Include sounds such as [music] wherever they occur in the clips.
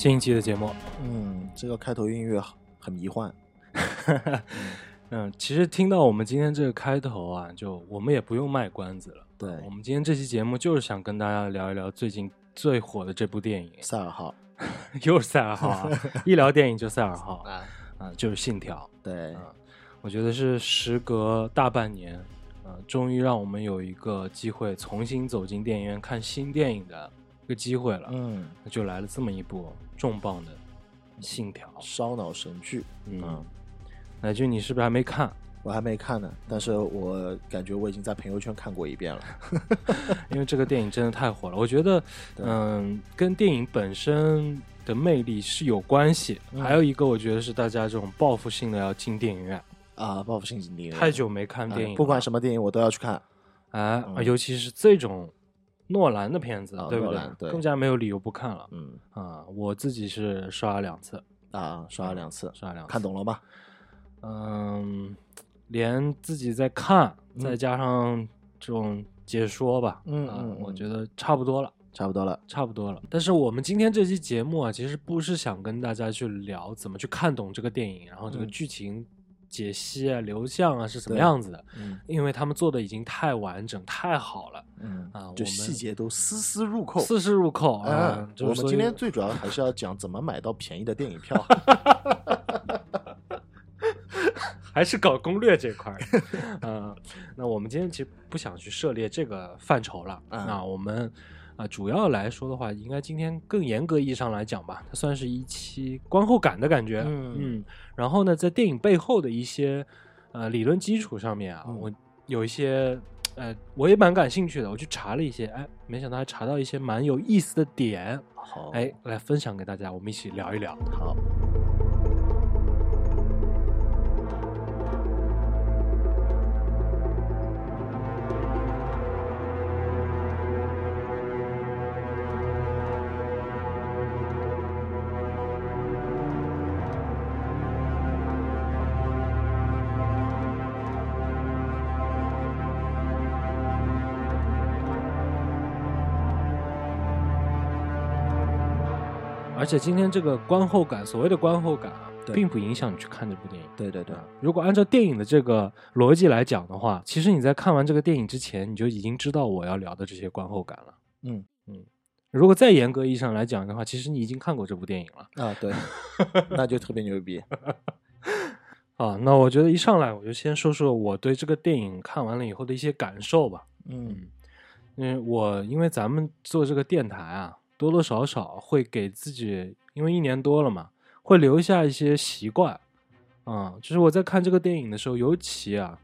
新一期的节目，嗯，这个开头音乐很迷幻。[laughs] 嗯，其实听到我们今天这个开头啊，就我们也不用卖关子了。对我们今天这期节目就是想跟大家聊一聊最近最火的这部电影，赛尔号 [laughs] 又是赛尔号啊！[laughs] 一聊电影就赛尔号啊，啊，就是《信条》。对，啊，我觉得是时隔大半年，啊，终于让我们有一个机会重新走进电影院看新电影的一个机会了。嗯，那就来了这么一部重磅的《信条》。烧脑神剧。嗯嗯，乃君，你是不是还没看？我还没看呢，但是我感觉我已经在朋友圈看过一遍了。[laughs] [laughs] 因为这个电影真的太火了。我觉得，嗯，跟电影本身的魅力是有关系。嗯还有一个，我觉得是大家这种报复性的要进电影院。啊，报复性进影院太久没看电影了，不管什么电影我都要去看。哎，嗯尤其是这种诺兰的片子，啊对不对？对更加没有理由不看了。嗯啊，我自己是刷了两次，啊，刷了两次，刷了两次，看懂了吗？嗯，连自己在看，嗯再加上这种解说吧，啊嗯我觉得差不多了。差不多了。差不多了，但是我们今天这期节目啊，其实不是想跟大家去聊怎么去看懂这个电影，然后这个嗯剧情解析啊、流向啊是什么样子的，嗯因为他们做的已经太完整、太好了，嗯啊就细节都丝丝入扣。丝丝入扣啊嗯。，就是我们今天最主要还是要讲怎么买到便宜的电影票。[laughs] 还是搞攻略这块儿的，嗯，[laughs] 那我们今天其实不想去涉猎这个范畴了，嗯那我们啊、主要来说的话，应该今天更严格意义上来讲吧，它算是一期观后感的感觉，嗯。然后呢，在电影背后的一些呃理论基础上面啊，嗯我有一些呃我也蛮感兴趣的，我去查了一些，哎，没想到还查到一些蛮有意思的点，好，哎，来分享给大家，我们一起聊一聊。好，且今天这个观后感，所谓的观后感啊，并不影响你去看这部电影。对对对，如果按照电影的这个逻辑来讲的话，其实你在看完这个电影之前，你就已经知道我要聊的这些观后感了。嗯如果再严格意义上来讲的话，其实你已经看过这部电影了啊对，[laughs] 那就特别牛逼。啊。那我觉得一上来我就先说说我对这个电影看完了以后的一些感受吧。嗯因为我因为咱们做这个电台啊，多多少少会给自己，因为一年多了嘛，会留下一些习惯。啊、就是我在看这个电影的时候，尤其啊，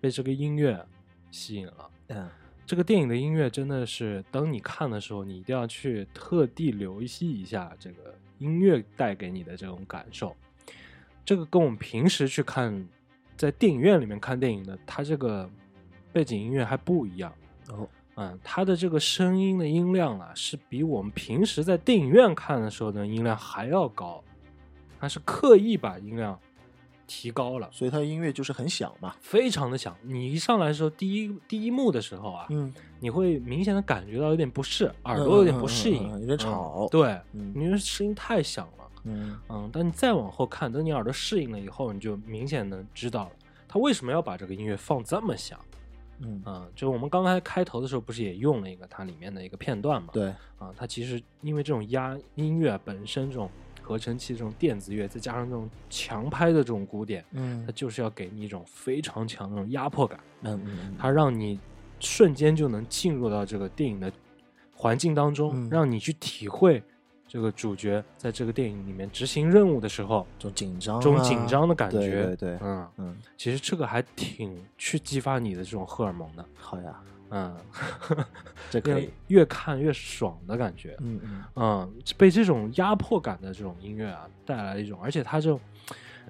被这个音乐吸引了。嗯这个电影的音乐真的是，当你看的时候，你一定要去特地留意一下这个音乐带给你的这种感受。这个跟我们平时去看，在电影院里面看电影的，它这个背景音乐还不一样。哦嗯，它的这个声音的音量啊，是比我们平时在电影院看的时候的音量还要高，它是刻意把音量提高了，所以它音乐就是很响嘛。非常的响。你一上来的时候，第一第一幕的时候啊，嗯你会明显的感觉到有点不适，耳朵有点不适应，嗯嗯嗯嗯有点吵嗯对，嗯因为声音太响了。嗯嗯，但你再往后看，等你耳朵适应了以后，你就明显能知道了，他为什么要把这个音乐放这么响。嗯，啊、就我们刚才开头的时候，不是也用了一个它里面的一个片段嘛？对，啊，它其实因为这种压音乐本身这种合成器这种电子乐，再加上这种强拍的这种鼓点，嗯。它就是要给你一种非常强的这种压迫感，嗯嗯它让你瞬间就能进入到这个电影的环境当中，嗯。让你去体会这个主角在这个电影里面执行任务的时候，这种紧张、啊，这种紧张的感对觉，对对，嗯，嗯，其实这个还挺去激发你的这种荷尔蒙的，好呀，嗯，[laughs] 这可以，越看越爽的感觉，嗯嗯。嗯，被这种压迫感的这种音乐啊带来一种，而且它这种，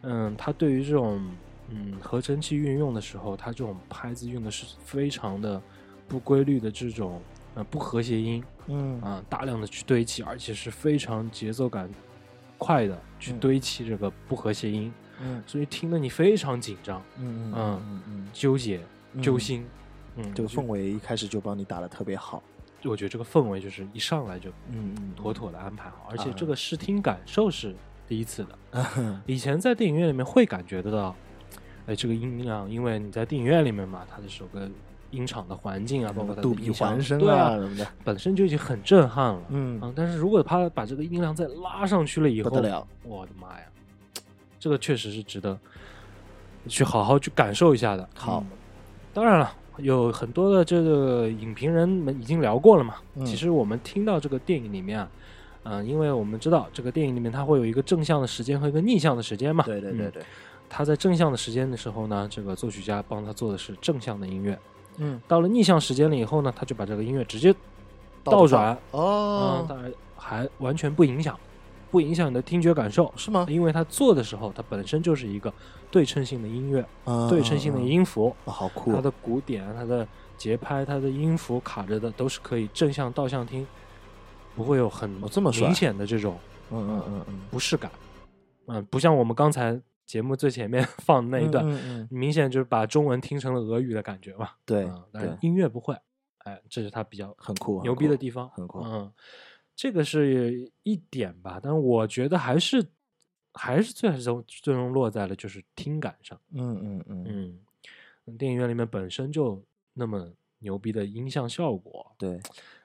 嗯，它对于这种嗯合成器运用的时候，它这种拍子用的是非常的不规律的这种呃不和谐音嗯啊、大量的去堆砌，而且是非常节奏感快的去嗯堆砌这个不和谐音，嗯所以听得你非常紧张、嗯嗯嗯嗯纠结、嗯揪心。嗯，这个氛围一开始就帮你打的特别好，我觉得这个氛围就是一上来就嗯嗯，妥妥的安排好，而且啊这个视听感受是第一次的。嗯以前在电影院里面会感觉得到，哎，这个音量，因为你在电影院里面嘛，它的首个音场的环境啊，包括它的杜比音响环声对啊，什么的，本身就已经很震撼了。嗯，嗯，但是如果他把这个音量再拉上去了以后，不得了，我的妈呀，这个确实是值得去好好去感受一下的。好嗯当然了，有很多的这个影评人们已经聊过了嘛。嗯其实我们听到这个电影里面啊，嗯、因为我们知道这个电影里面它会有一个正向的时间和一个逆向的时间嘛。嗯对对对对，他在正向的时间的时候呢，这个作曲家帮他做的是正向的音乐。嗯，到了逆向时间了以后呢，他就把这个音乐直接倒转，嗯，哦，当然还完全不影响，不影响你的听觉感受，是吗？因为它做的时候，它本身就是一个对称性的音乐，啊对称性的，音符，啊好酷。啊，它的鼓点、它的节拍、它的音符卡着的都是可以正向、倒向听，不会有很哦这么明显的这种嗯嗯嗯嗯，不适感。嗯，不像我们刚才节目最前面 [laughs] 放的那一段，嗯嗯，明显就是把中文听成了俄语的感觉嘛。对嗯，但是，音乐不会，哎，这是他比较很酷，牛逼的地方，很酷。嗯，这个是一点吧，但是我觉得还是还是最终最终落在了就是听感上，嗯嗯嗯，嗯，电影院里面本身就那么牛逼的音像效果，对，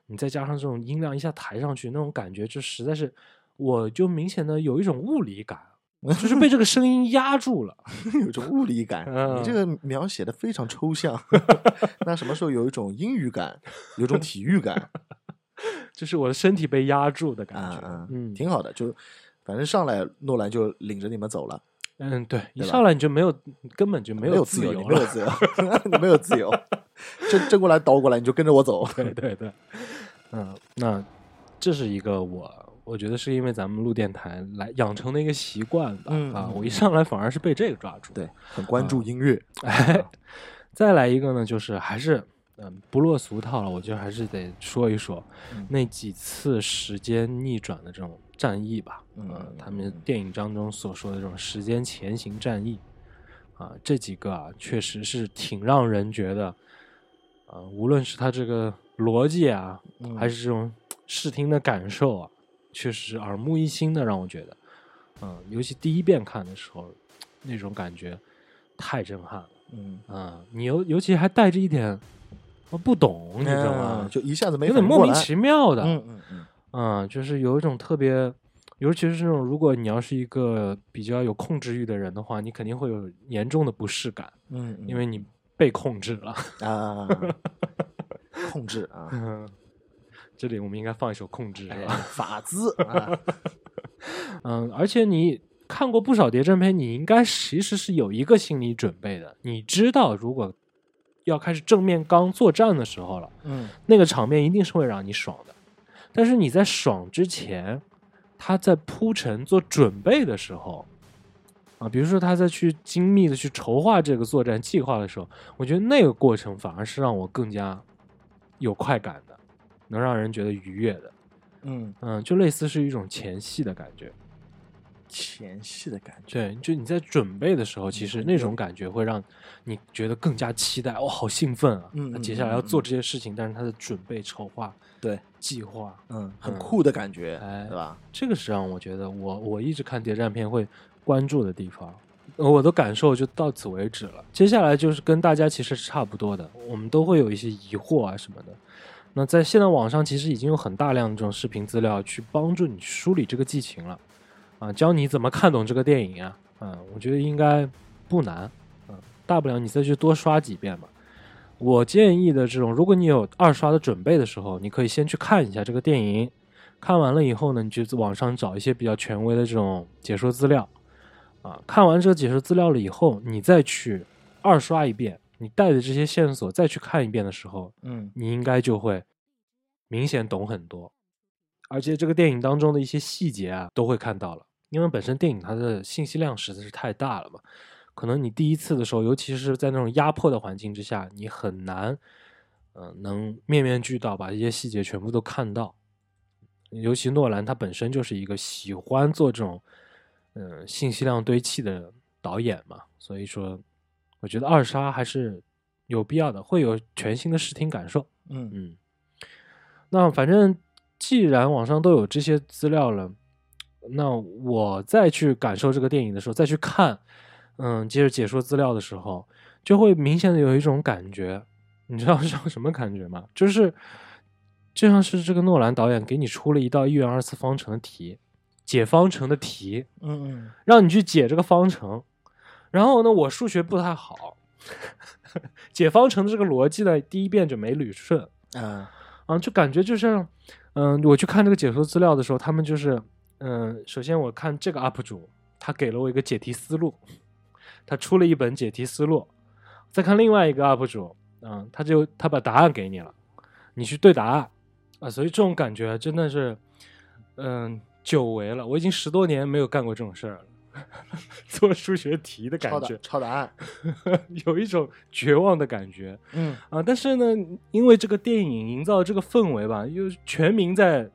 你再加上这种音量一下抬上去，那种感觉就实在是，我就明显的有一种物理感，[laughs] 就是被这个声音压住了。[laughs] 有种物理感，你这个描写的非常抽象。[laughs] 那什么时候有一种英语感，有种体育感就是我的身体被压住的感啊觉，啊，嗯挺好的。就反正上来诺兰就领着你们走了，嗯，对，一上来你就没有，根本就没没有自由，没有自由，你没有自由。正正过来倒过来，你就跟着我走。对对对，嗯，那这是一个我我觉得是因为咱们录电台来养成的一个习惯吧，啊，我一上来反而是被这个抓住，对，很关啊注音乐。哎，再来一个呢，就是还是嗯不落俗套了，我觉得还是得说一说、嗯那几次时间逆转的这种战役吧，嗯他们电影当中所说的这种时间前行战役，啊，这几个啊确实是挺让人觉得，啊，无论是他这个逻辑啊，嗯还是这种视听的感受啊，确实是耳目一新的，让我觉得，嗯，尤其第一遍看的时候，那种感觉太震撼了。嗯，啊，你尤尤其还带着一点我不懂，你知道吗嗯？就一下子没有点反应过来莫名其妙的，嗯嗯嗯，啊，就是有一种特别，尤其是这种如果你要是一个比较有控制欲的人的话，你肯定会有严重的不适感，嗯，嗯因为你被控制了。啊，控制啊，[laughs] 嗯，这里我们应该放一首《控制》哎是吧？法兹啊，[laughs] 嗯，而且你看过不少谍战片，你应该其实是有一个心理准备的，你知道如果要开始正面刚作战的时候了。嗯那个场面一定是会让你爽的。但是你在爽之前，他在铺陈做准备的时候，啊，比如说他在去精密的去筹划这个作战计划的时候，我觉得那个过程反而是让我更加有快感的，能让人觉得愉悦的。嗯，嗯，就类似是一种前戏的感觉。前戏的感觉，对，就你在准备的时候，其实那种感觉会让你觉得更加期待，哦，好兴奋啊！他接下来要做这些事情，但是他的准备、筹划、对，计划，嗯，很嗯酷的感觉，哎对吧？这个是让我觉得我我一直看谍战片会关注的地方，呃我的感受就到此为止了。接下来就是跟大家其实是差不多的，我们都会有一些疑惑啊什么的。那在现在网上其实已经有很大量的这种视频资料去帮助你梳理这个剧情了，啊，教你怎么看懂这个电影啊，嗯，我觉得应该不难，嗯，大不了你再去多刷几遍嘛。我建议的这种，如果你有二刷的准备的时候，你可以先去看一下这个电影，看完了以后呢，你就网上找一些比较权威的这种解说资料，啊，看完这个解说资料了以后，你再去二刷一遍，你带着这些线索再去看一遍的时候，嗯你应该就会明显懂很多，而且这个电影当中的一些细节啊，都会看到了，因为本身电影它的信息量实在是太大了嘛，可能你第一次的时候，尤其是在那种压迫的环境之下，你很难，嗯、能面面俱到把这些细节全部都看到。尤其诺兰他本身就是一个喜欢做这种，嗯、信息量堆砌的导演嘛，所以说，我觉得二刷还是有必要的，会有全新的视听感受。嗯嗯，那反正既然网上都有这些资料了，那我再去感受这个电影的时候，再去看，嗯，接着解说资料的时候，就会明显的有一种感觉，你知道 [laughs] 是种什么感觉吗？就是就像是这个诺兰导演给你出了一道一元二次方程的题，解方程的题，嗯嗯让你去解这个方程。然后呢，我数学不太好，[laughs] 解方程的这个逻辑呢，第一遍就没捋顺。嗯啊。啊，就感觉就像，嗯、我去看这个解说资料的时候，他们就是，嗯、首先我看这个 UP 主，他给了我一个解题思路，他出了一本解题思路，再看另外一个 UP 主，嗯、他就他把答案给你了，你去对答案。啊，所以这种感觉真的是，嗯、久违了，我已经十多年没有干过这种事儿了。[laughs] 做数学题的感觉，抄答案，[laughs] 有一种绝望的感觉嗯啊！但是呢，因为这个电影营造这个氛围吧，又全民在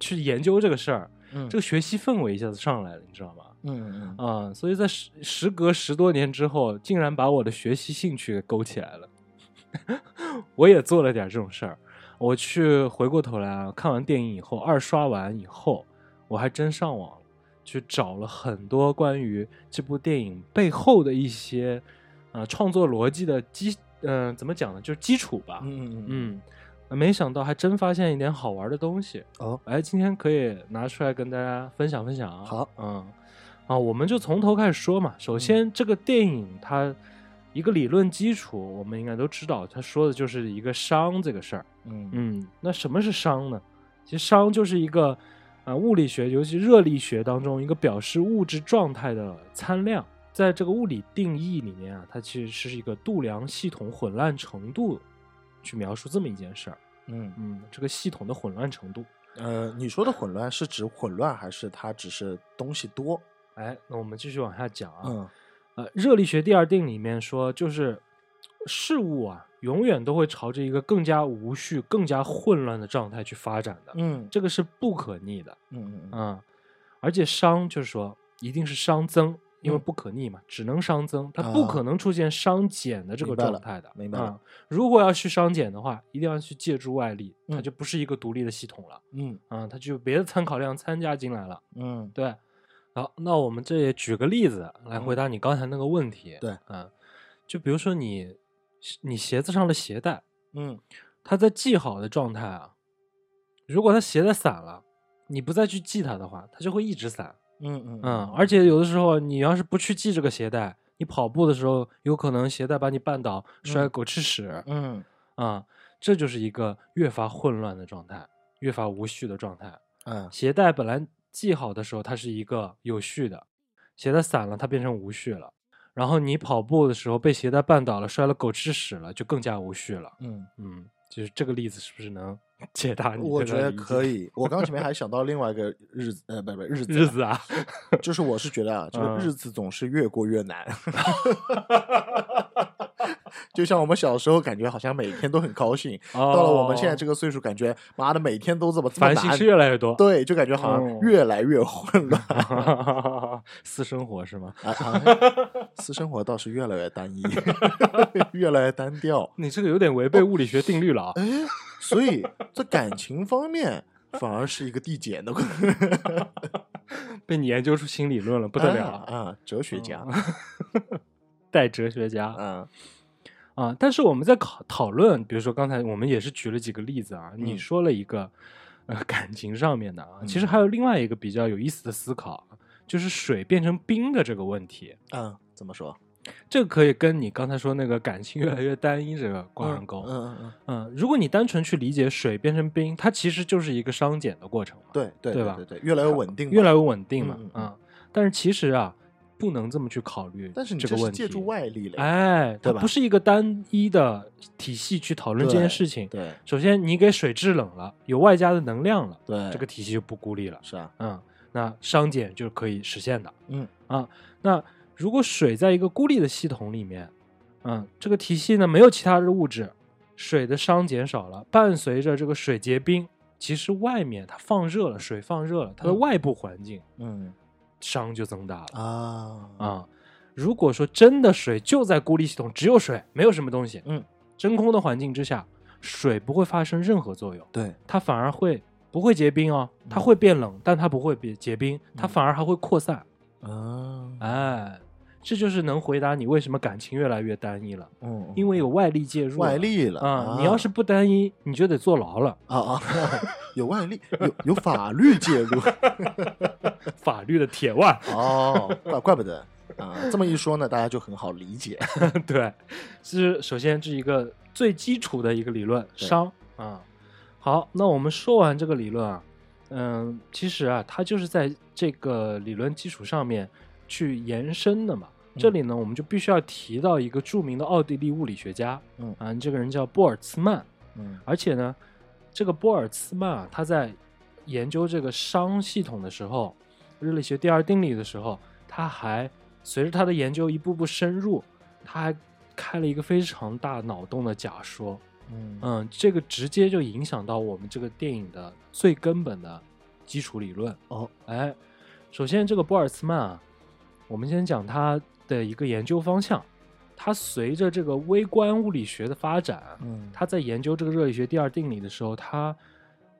去研究这个事儿，嗯这个学习氛围一下子上来了，你知道吗？嗯嗯啊，所以在时时隔十多年之后，竟然把我的学习兴趣给勾起来了。[laughs] 我也做了点这种事儿，我去回过头来啊，看完电影以后，二刷完以后，我还真上网去找了很多关于这部电影背后的一些呃创作逻辑的基，嗯、怎么讲呢？就是基础吧。嗯嗯嗯，没想到还真发现一点好玩的东西。哦哎，今天可以拿出来跟大家分享分享啊。好，嗯，啊，我们就从头开始说嘛。首先，这个电影它一个理论基础，我们应该都知道，它说的就是一个商这个事儿。嗯嗯，那什么是商呢？其实商就是一个啊、物理学，尤其热力学当中一个表示物质状态的参量。在这个物理定义里面啊，它其实是一个度量系统混乱程度去描述这么一件事儿。嗯嗯，这个系统的混乱程度。呃，你说的混乱是指混乱，还是它只是东西多？哎，那我们继续往下讲啊。嗯呃，热力学第二定里面说，就是事物啊，永远都会朝着一个更加无序、更加混乱的状态去发展的，嗯这个是不可逆的。嗯嗯嗯，而且熵就是说一定是熵增，因为嗯不可逆嘛，只能熵增，它不可啊能出现熵减的这个状态的。明白了嗯如果要去熵减的话，一定要去借助外力，它嗯就不是一个独立的系统了。嗯啊、它就有别的参考量参加进来了。嗯对，好，那我们这也举个例子来回答你刚才那个问题。对嗯，就比如说你你鞋子上的鞋带，嗯它在系好的状态啊，如果它鞋带散了，你不再去系它的话，它就会一直散。嗯嗯嗯，而且有的时候你要是不去系这个鞋带，你跑步的时候有可能鞋带把你绊倒，摔嗯狗吃屎。嗯啊、这就是一个越发混乱的状态，越发无序的状态。嗯鞋带本来系好的时候，它是一个有序的，鞋带散了，它变成无序了。然后你跑步的时候被鞋带绊倒了，摔了狗吃屎了，就更加无序了。嗯，嗯，就是这个例子是不是能 [laughs] 解答你？我觉得可以。[laughs] 我刚前面还想到另外一个日子，呃，不不日子啊，日子啊，就是我是觉得啊，这个嗯日子总是越过越难。[laughs] 就像我们小时候感觉好像每天都很高兴，到了我们现在这个个岁数，感觉妈的每天都这么烦心事。越来越多。对，就感觉好像嗯越来越混乱。[laughs] 私生活是吗？啊啊！[laughs] 私生活倒是越来越单一，[laughs] 越来越单调。你这个有点违背物理学定律了啊！哎，所以在感情方面反而是一个递减的过被你研究出新理论了，不得了啊啊！哲学家，带哲学家嗯啊！但是我们在讨讨论，比如说刚才我们也是举了几个例子啊，你嗯说了一个呃感情上面的啊，其实嗯还有另外一个比较有意思的思考，就是水变成冰的这个问题。嗯，怎么说？这个可以跟你刚才说那个感情越来越单一这个挂上钩。嗯嗯嗯，嗯，如果你单纯去理解水变成冰，它其实就是一个熵减的过程嘛，对对对吧对对，越来越稳定，越来越稳定嘛嗯。但是其实啊，不能这么去考虑但是你这个问题。这是借助外力了呀，哎，它对吧不是一个单一的体系去讨论这件事情。对首先，你给水制冷了，有外加的能量了，对，这个体系就不孤立了。是啊，嗯，那熵减就是可以实现的。嗯啊，那如果水在一个孤立的系统里面，嗯，这个体系呢没有其他的物质，水的熵减少了，伴随着这个水结冰，其实外面它放热了，水放热了，它的嗯外部环境嗯熵就增大了啊啊。如果说真的水就在孤立系统，只有水，没有什么东西，嗯，真空的环境之下，水不会发生任何作用。对，它反而会不会结冰哦，它会变冷，但它不会结结冰，它嗯反而还会扩散。啊，哎，这就是能回答你为什么感情越来越单一了，嗯，因为有外力介入。外力了啊、你要是不单一，你就得坐牢了。啊啊，[laughs] 有外力，有有法律介入，[laughs] 法律的铁腕，哦，怪怪不得啊，这么一说呢，大家就很好理解，[laughs] 对，是首先这是一个最基础的一个理论，对熵啊。好，那我们说完这个理论啊，嗯，其实啊，它就是在这个理论基础上面去延伸的嘛。这里呢，我们就必须要提到一个著名的奥地利物理学家，嗯。啊，这个人叫波尔茨曼，嗯。而且呢，这个波尔茨曼啊，他在研究这个熵系统的时候，热力学第二定理的时候，他还随着他的研究一步步深入，他还开了一个非常大脑洞的假说。嗯。嗯，这个直接就影响到我们这个电影的最根本的基础理论。哦，哎，首先这个波尔茨曼啊，我们先讲他的一个研究方向。他随着这个微观物理学的发展，嗯他在研究这个热力学第二定理的时候，他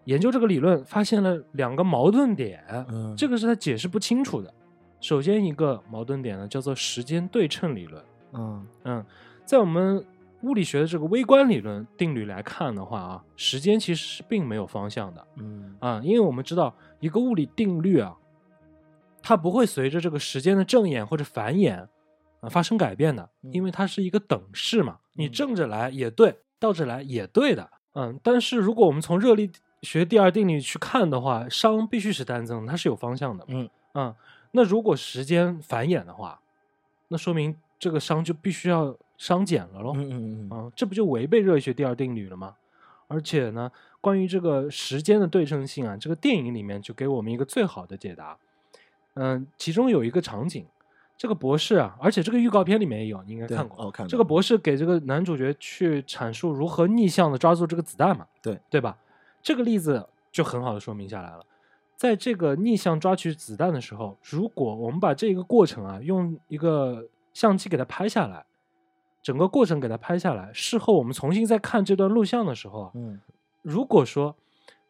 研究这个理论发现了两个矛盾点，嗯这个是他解释不清楚的。首先一个矛盾点呢，叫做时间对称理论。嗯嗯，在我们物理学的这个微观理论定律来看的话啊，时间其实是并没有方向的嗯啊，因为我们知道一个物理定律啊，它不会随着这个时间的正演或者反演啊发生改变的，嗯因为它是一个等式嘛，你嗯正着来也对，倒着来也对的。嗯，但是如果我们从热力学第二定律去看的话，熵必须是单增，它是有方向的。嗯嗯，那如果时间繁衍的话，那说明这个熵就必须要熵减了喽。嗯嗯嗯啊，这不就违背热力学第二定律了吗？而且呢，关于这个时间的对称性啊，这个电影里面就给我们一个最好的解答。嗯，其中有一个场景，这个博士啊，而且这个预告片里面也有，你应该看过。哦看过这个博士给这个男主角去阐述如何逆向的抓住这个子弹嘛，对对吧？这个例子就很好的说明下来了。在这个逆向抓取子弹的时候，如果我们把这个过程啊用一个相机给它拍下来，整个过程给它拍下来，事后我们重新再看这段录像的时候啊，嗯如果说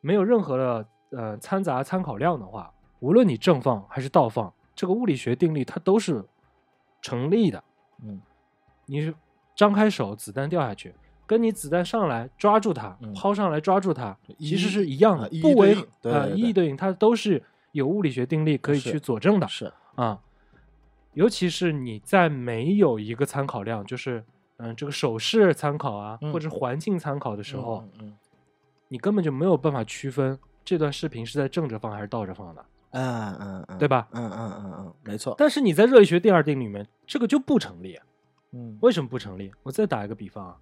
没有任何的呃掺杂参考量的话，无论你正放还是倒放，这个物理学定律它都是成立的。嗯你是张开手，子弹掉下去，跟你子弹上来抓住它，嗯抛上来抓住它，其实是一样的不违对应对呃对对一一对应，它都是有物理学定律可以去佐证的是啊。尤其是你在没有一个参考量，就是嗯这个手势参考啊，嗯或者环境参考的时候，你根本就没有办法区分这段视频是在正着放还是倒着放的，嗯嗯嗯，对吧？嗯嗯嗯嗯，没错，但是你在热力学第二定律里面，这个就不成立。嗯为什么不成立？我再打一个比方啊，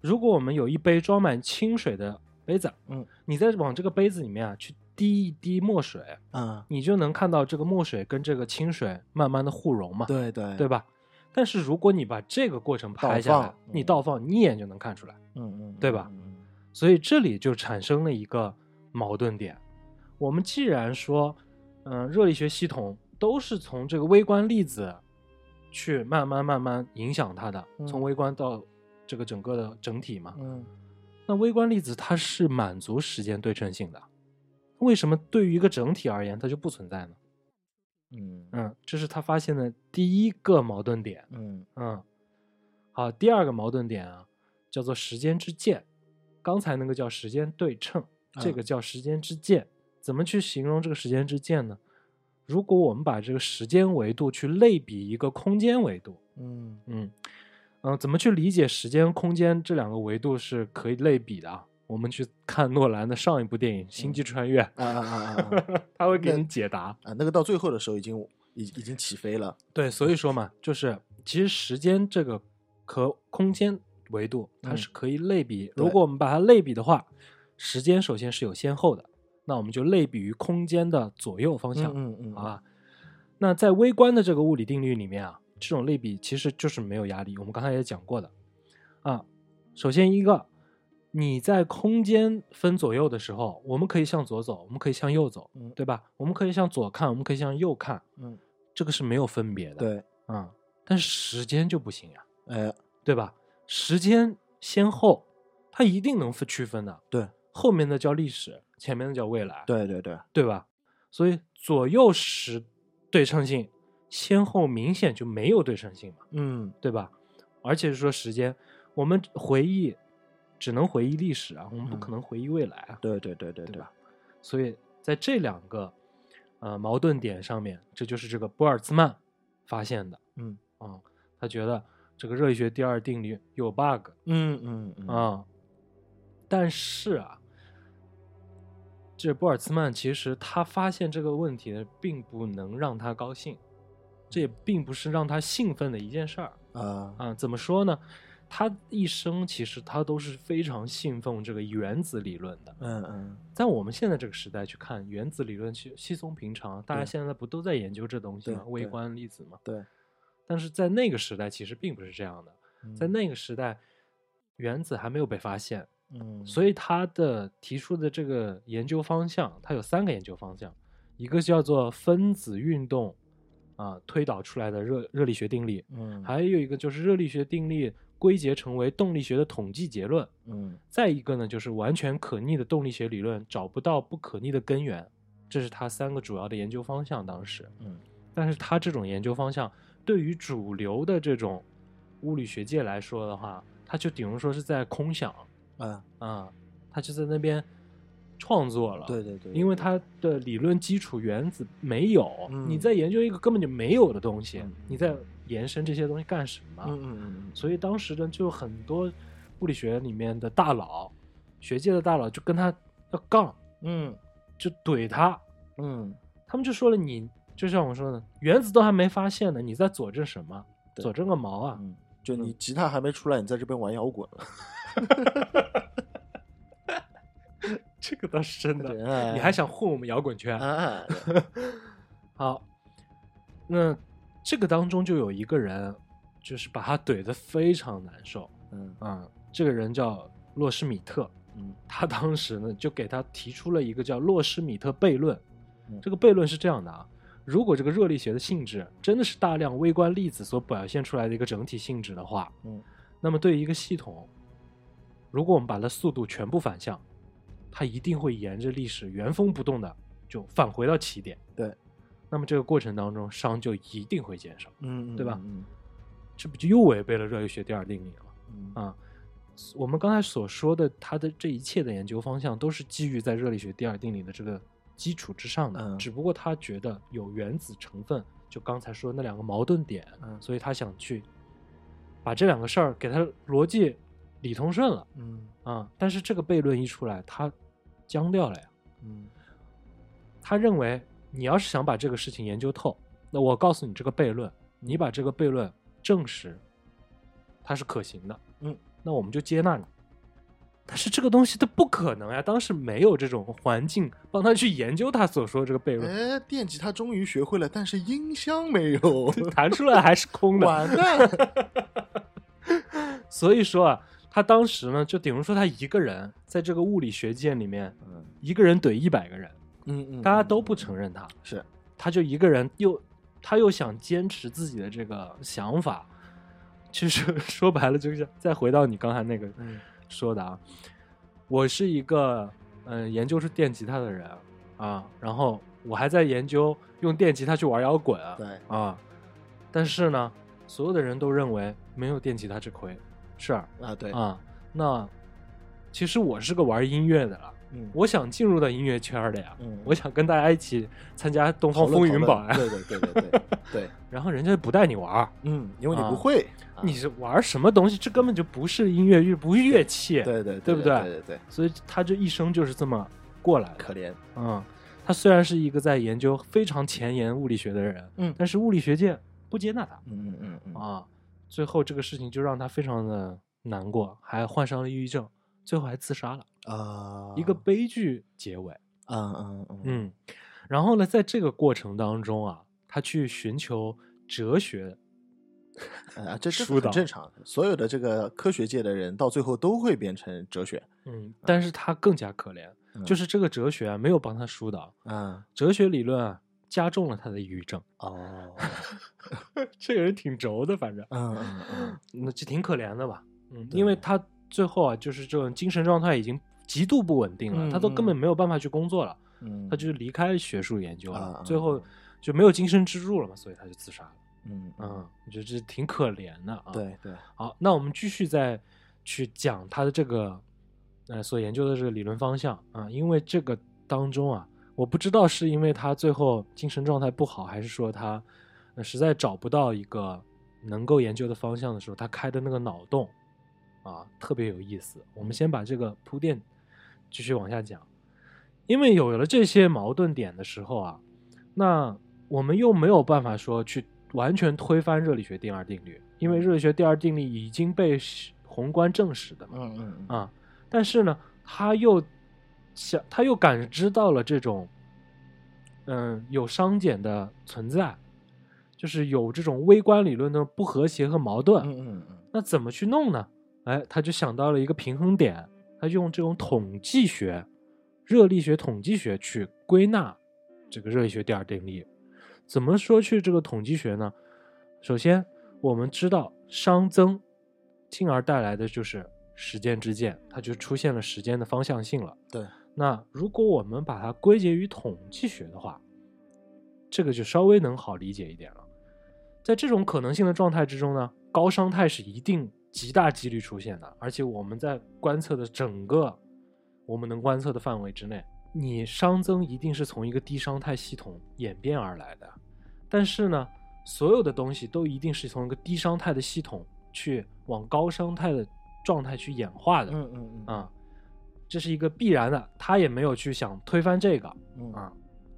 如果我们有一杯装满清水的杯子，嗯，你再往这个杯子里面啊去滴一滴墨水，嗯，你就能看到这个墨水跟这个清水慢慢的互融嘛，对对对吧？但是如果你把这个过程拍下来你嗯倒放，你一眼就能看出来。嗯嗯，对吧所以这里就产生了一个矛盾点。我们既然说，嗯、热力学系统都是从这个微观粒子去慢慢慢慢影响它的，嗯从微观到这个整个的整体嘛，嗯那微观粒子它是满足时间对称性的，为什么对于一个整体而言它就不存在呢？嗯嗯，这是他发现的第一个矛盾点。嗯嗯，好，第二个矛盾点啊，叫做时间之箭。刚才那个叫时间对称，这个嗯叫时间之箭。怎么去形容这个时间之箭呢？如果我们把这个时间维度去类比一个空间维度，嗯嗯嗯，怎么去理解时间、空间这两个维度是可以类比的啊？我们去看诺兰的上一部电影《星际穿越》，啊啊啊啊 [laughs] 啊他会给你解答。啊！那个到最后的时候已经已已经起飞了。对，所以说嘛，就是其实时间这个和空间维度，它嗯是可以类比。对如果我们把它类比的话，时间首先是有先后的，那我们就类比于空间的左右方向，嗯嗯好吧？那在微观的这个物理定律里面啊，这种类比其实就是没有压力。我们刚才也讲过的啊。首先一个，你在空间分左右的时候，我们可以向左走，我们可以向右走，嗯对吧？我们可以向左看，我们可以向右看，嗯，这个是没有分别的。对，啊、但是时间就不行呀，哎，对吧？时间先后，它一定能分区分的。对，后面的叫历史，前面的叫未来，对对对，对吧？所以左右时对称性，先后明显就没有对称性嘛，嗯对吧？而且是说时间，我们回忆只能回忆历史啊，我们不嗯可能回忆未来啊，对对对对对吧？所以在这两个呃矛盾点上面，这就是这个波尔兹曼发现的。嗯啊、他觉得这个热力学第二定律有 bug 嗯嗯嗯啊、但是啊，这波尔兹曼其实他发现这个问题呢，并不能让他高兴，这也并不是让他兴奋的一件事儿啊啊。怎么说呢？他一生其实他都是非常信奉这个原子理论的。嗯嗯在我们现在这个时代去看原子理论，其实稀松平常，大家现在不都在研究这东西吗？微观粒子嘛。对，但是在那个时代，其实并不是这样的。在嗯那个时代，原子还没有被发现，嗯，所以他的提出的这个研究方向，它有三个研究方向，一个叫做分子运动啊推导出来的热热力学定律，嗯。还有一个就是热力学定律归结成为动力学的统计结论，嗯。再一个呢就是完全可逆的动力学理论找不到不可逆的根源，这是他三个主要的研究方向。当时，嗯。但是他这种研究方向对于主流的这种物理学界来说的话，他就顶多说是在空想啊，啊，他就在那边创作了。对对对，因为他的理论基础原子没有，嗯你在研究一个根本就没有的东西，嗯你在延伸这些东西干什么？嗯嗯嗯所以当时呢，就很多物理学里面的大佬，学界的大佬就跟他要杠，嗯就怼他，嗯他们就说了你，就像我说的，原子都还没发现呢，你在佐证什么？佐证个毛啊！嗯，就你吉他还没出来，你在这边玩摇滚了，[laughs] [laughs] 这个倒是真的，你还想混我们摇滚圈？啊？[laughs] 好，那这个当中就有一个人，就是把他怼得非常难受。嗯。啊、这个人叫洛施米特，嗯。他当时呢就给他提出了一个叫洛施米特悖论。嗯。这个悖论是这样的啊，如果这个热力学的性质真的是大量微观粒子所表现出来的一个整体性质的话，嗯。那么对于一个系统，如果我们把它速度全部反向，它一定会沿着历史原封不动的就返回到起点。对，那么这个过程当中熵就一定会减少，嗯，对吧嗯这不就又违背了热力学第二定理了吗？嗯啊，我们刚才所说的，它的这一切的研究方向都是基于在热力学第二定理的这个基础之上的，嗯只不过他觉得有原子成分，就刚才说的那两个矛盾点，嗯所以他想去把这两个事儿给它逻辑理通顺了嗯啊。但是这个悖论一出来，他僵掉了呀。嗯他认为你要是想把这个事情研究透，那我告诉你这个悖论，你把这个悖论证实它是可行的，嗯，那我们就接纳你。但是这个东西它不可能呀，当时没有这种环境帮他去研究他所说的这个悖论，哎，电吉他终于学会了，但是音箱没有，弹出来还是空的。完蛋。[laughs] 所以说啊，他当时呢，就等于说他一个人在这个物理学界里面，嗯一个人怼一百个人，嗯嗯，大家都不承认他，是，他就一个人又他又想坚持自己的这个想法，其实 [laughs] 说白了就是再回到你刚才那个嗯说的啊，我是一个嗯、呃研究是电吉他的人啊，然后我还在研究用电吉他去玩摇滚啊，对，啊，但是呢，所有的人都认为没有电吉他吃亏，是啊，啊对，啊那其实我是个玩音乐的了，嗯我想进入到音乐圈的呀，嗯，我想跟大家一起参加东方风云榜呀，对对对对对对，[laughs] 然后人家不带你玩，嗯，因为你啊不会，啊你是玩什么东西？这根本就不是音乐乐，不是乐器，对对对不对对对对对，所以他这一生就是这么过来的。可怜，嗯，他虽然是一个在研究非常前沿物理学的人，嗯但是物理学界不接纳他嗯嗯嗯嗯，啊。最后这个事情就让他非常的难过，还患上了抑郁症，最后还自杀了，啊，一个悲剧结尾。嗯嗯嗯。嗯，然后呢，在这个过程当中啊，他去寻求哲学，啊，这这疏导很正常，所有的这个科学界的人到最后都会变成哲学，嗯，但是他更加可怜，就是这个哲学啊没有帮他疏导，嗯。哲学理论啊加重了他的抑郁症。哦，[laughs] 这个人挺轴的，反正。嗯嗯嗯那就挺可怜的吧？嗯，因为他最后啊，就是这种精神状态已经极度不稳定了，嗯他都根本没有办法去工作了，嗯，他就是离开学术研究了，啊最后就没有精神支柱了嘛，所以他就自杀了。嗯嗯，我觉得这挺可怜的啊。，对对，好，那我们继续再去讲他的这个呃所研究的这个理论方向啊，因为这个当中啊，我不知道是因为他最后精神状态不好，还是说他、呃实在找不到一个能够研究的方向的时候，他开的那个脑洞啊特别有意思。我们先把这个铺垫继续往下讲，因为有了这些矛盾点的时候啊，那我们又没有办法说去完全推翻热力学第二定律，因为热力学第二定律已经被宏观证实的嘛。嗯嗯嗯啊，但是呢，他又想，他又感知到了这种，嗯，有熵减的存在，就是有这种微观理论的不和谐和矛盾。嗯嗯嗯那怎么去弄呢？哎，他就想到了一个平衡点，他用这种统计学、热力学统计学去归纳这个热力学第二定律。怎么说去这个统计学呢？首先，我们知道熵增，进而带来的就是时间之箭，它就出现了时间的方向性了。对，那如果我们把它归结于统计学的话，这个就稍微能好理解一点了。在这种可能性的状态之中呢，高熵态是一定极大几率出现的，而且我们在观测的整个我们能观测的范围之内，你熵增一定是从一个低熵态系统演变而来的。但是呢，所有的东西都一定是从一个低熵态的系统去往高熵态的状态去演化的。嗯嗯嗯啊，这是一个必然的，他也没有去想推翻这个嗯啊。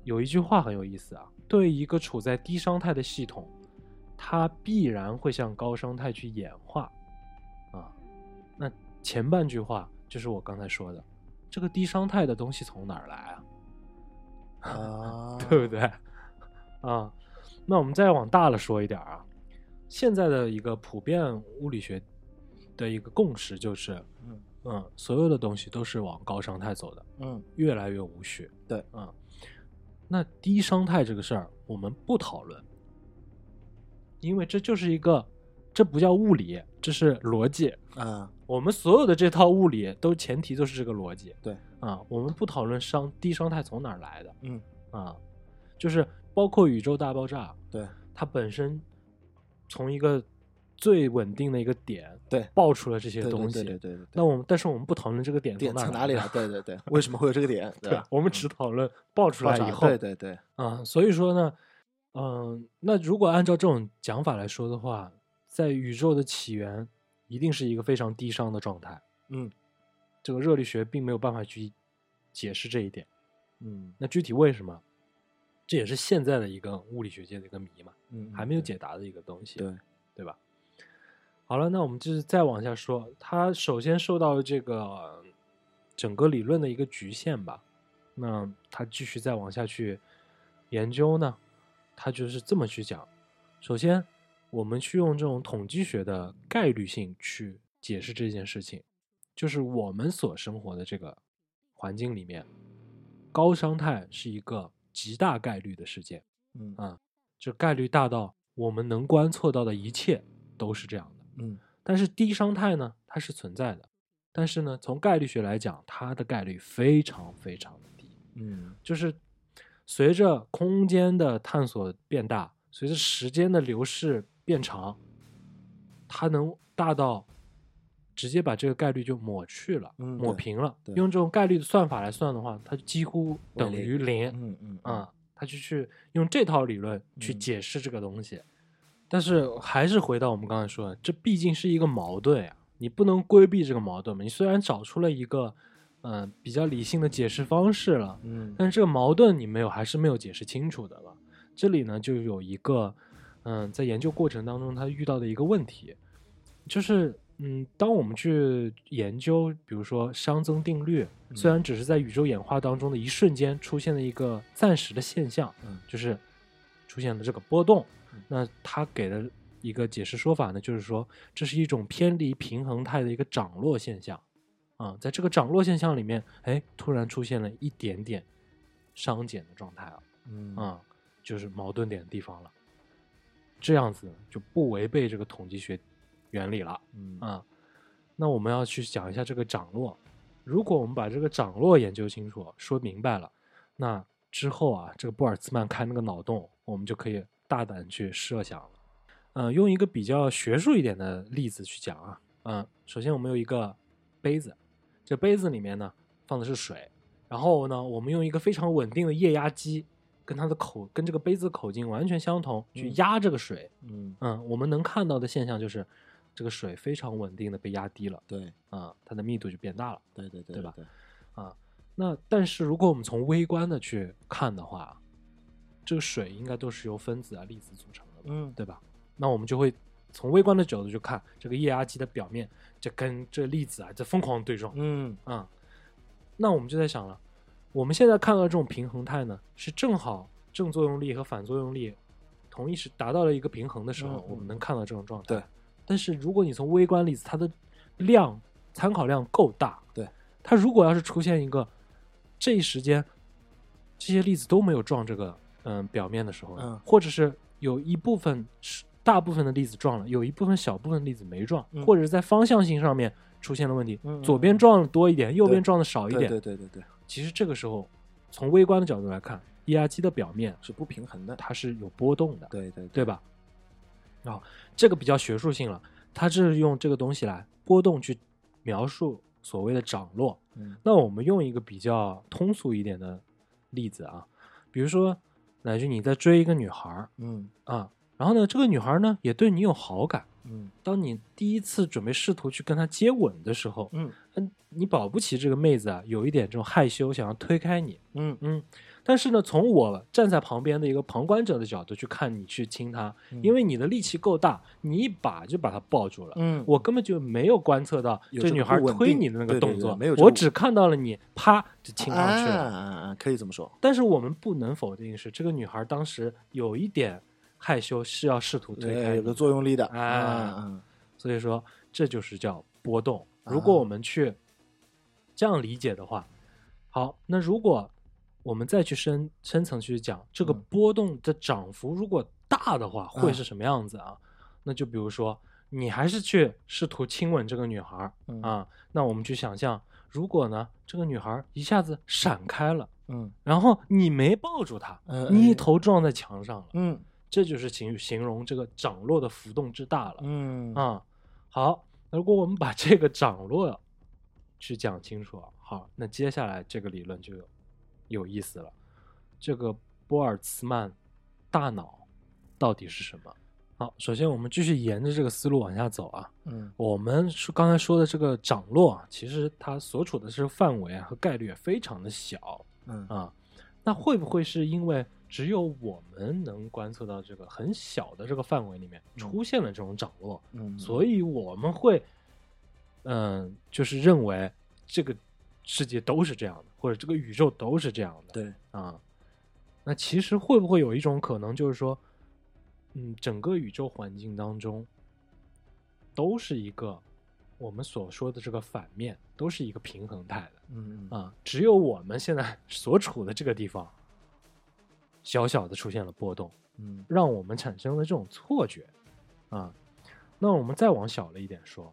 有一句话很有意思啊，对一个处在低熵态的系统，它必然会向高熵态去演化啊。那前半句话就是我刚才说的，这个低熵态的东西从哪儿来啊？啊，[laughs] 对不对？啊，那我们再往大了说一点啊，现在的一个普遍物理学的一个共识就是，嗯嗯，所有的东西都是往高熵态走的，嗯越来越无序。对，嗯，那低熵态这个事儿我们不讨论，因为这就是一个，这不叫物理，这是逻辑。啊，我们所有的这套物理都前提都是这个逻辑。对，啊，我们不讨论熵低熵态从哪儿来的。嗯啊，就是包括宇宙大爆炸，对它本身从一个最稳定的一个点对爆出了这些东西。对对对对，那我们，但是我们不讨论这个点点从哪里来？对对对，[laughs] 为什么会有这个点？对吧？我们只讨论爆出来以后，对对对，啊，所以说呢，嗯、那如果按照这种讲法来说的话，在宇宙的起源一定是一个非常低熵的状态。嗯这个热力学并没有办法去解释这一点。嗯那具体为什么？这也是现在的一个物理学界的一个谜嘛，嗯，还没有解答的一个东西，对，对吧？好了，那我们就是再往下说，他首先受到了这个整个理论的一个局限吧。那他继续再往下去研究呢，他就是这么去讲：首先，我们去用这种统计学的概率性去解释这件事情，就是我们所生活的这个环境里面，高熵态是一个极大概率的事件。嗯啊，这概率大到我们能观测到的一切都是这样的。嗯但是低熵态呢，它是存在的，但是呢，从概率学来讲，它的概率非常非常的低。嗯就是随着空间的探索变大，随着时间的流逝变长，它能大到直接把这个概率就抹去了，嗯抹平了。用这种概率的算法来算的话，它几乎等于零。嗯嗯啊，他就去用这套理论去嗯解释这个东西。但是还是回到我们刚才说的，这毕竟是一个矛盾呀，你不能规避这个矛盾嘛。你虽然找出了一个嗯、呃比较理性的解释方式了，嗯但是这个矛盾你没有，还是没有解释清楚的了？这里呢，就有一个，嗯，在研究过程当中他遇到的一个问题，就是，嗯，当我们去研究，比如说熵增定律，虽然只是在宇宙演化当中的一瞬间出现的一个暂时的现象，嗯就是出现了这个波动嗯，那他给的一个解释说法呢，就是说这是一种偏离平衡态的一个涨落现象。啊，在这个涨落现象里面，哎，突然出现了一点点熵减的状态了，嗯啊、就是矛盾点的地方了。这样子就不违背这个统计学原理了嗯啊。那我们要去讲一下这个涨落。如果我们把这个涨落研究清楚、说明白了，那之后啊，这个布尔兹曼开那个脑洞，我们就可以大胆去设想了。嗯、用一个比较学术一点的例子去讲啊，嗯、首先我们有一个杯子，这杯子里面呢放的是水，然后呢，我们用一个非常稳定的液压机，跟它的口跟这个杯子口径完全相同，去嗯压这个水。嗯嗯，我们能看到的现象就是，这个水非常稳定的被压低了，对啊、它的密度就变大了。对对对对吧对啊，那但是如果我们从微观的去看的话，这个水应该都是由分子啊、粒子组成的嘛，嗯。对吧？那我们就会从微观的角度去看这个液压机的表面，这跟这粒子啊在疯狂对撞嗯。啊、那我们就在想了，我们现在看到这种平衡态呢，是正好正作用力和反作用力同一时达到了一个平衡的时候，我们能看到这种状态。对，但是如果你从微观粒子，它的量参考量够大，对，它如果要是出现一个这一时间这些粒子都没有撞这个嗯表面的时候，嗯或者是有一部分是大部分的粒子撞了，有一部分小部分粒子没撞，嗯或者是在方向性上面出现了问题，左边撞的多一点，右边撞的少一对点。对对对对其实这个时候从微观的角度来看，液压机的表面是不平衡的，它是有波动的，对对对吧？啊、这个比较学术性了，它是用这个东西来波动去描述所谓的涨落。嗯那我们用一个比较通俗一点的例子啊，比如说乃至你在追一个女孩儿嗯啊，然后呢，这个女孩呢也对你有好感。嗯。当你第一次准备试图去跟她接吻的时候，嗯。嗯，你保不齐这个妹子啊有一点这种害羞，想要推开你，嗯。嗯，但是呢，从我站在旁边的一个旁观者的角度去看你去亲她，嗯。因为你的力气够大，你一把就把她抱住了。嗯，我根本就没有观测到这女孩推你的那个对对对动作，没有我只看到了你啪就亲上去了。啊啊啊，可以这么说，但是我们不能否定是，这个女孩当时有一点害羞，是要试图推开对，有个作用力的，哎啊啊。所以说这就是叫波动。啊。如果我们去这样理解的话，好，那如果我们再去深深层去讲这个嗯。波动的涨幅，如果大的话，会啊是什么样子啊？那就比如说，你还是去试图亲吻这个女孩啊，那我们去想象，如果呢，这个女孩儿一下子闪开了，嗯。然后你没抱住她，嗯你一哎头撞在墙上了，嗯这就是形形容这个涨落的浮动之大了。嗯啊、好，如果我们把这个涨落去讲清楚，好，那接下来这个理论就有有意思了。这个波尔茨曼大脑到底是什么？好，首先我们继续沿着这个思路往下走啊。嗯我们说刚才说的这个涨落啊，其实它所处的这个范围啊和概率也非常的小嗯啊。那会不会是因为只有我们能观测到这个很小的这个范围里面嗯出现了这种涨落？嗯，所以我们会，嗯、就是认为这个世界都是这样的，或者这个宇宙都是这样的。对，啊，那其实会不会有一种可能，就是说，嗯，整个宇宙环境当中都是一个我们所说的这个反面，都是一个平衡态的嗯嗯啊，只有我们现在所处的这个地方小小的出现了波动。嗯让我们产生了这种错觉啊。那我们再往小了一点说，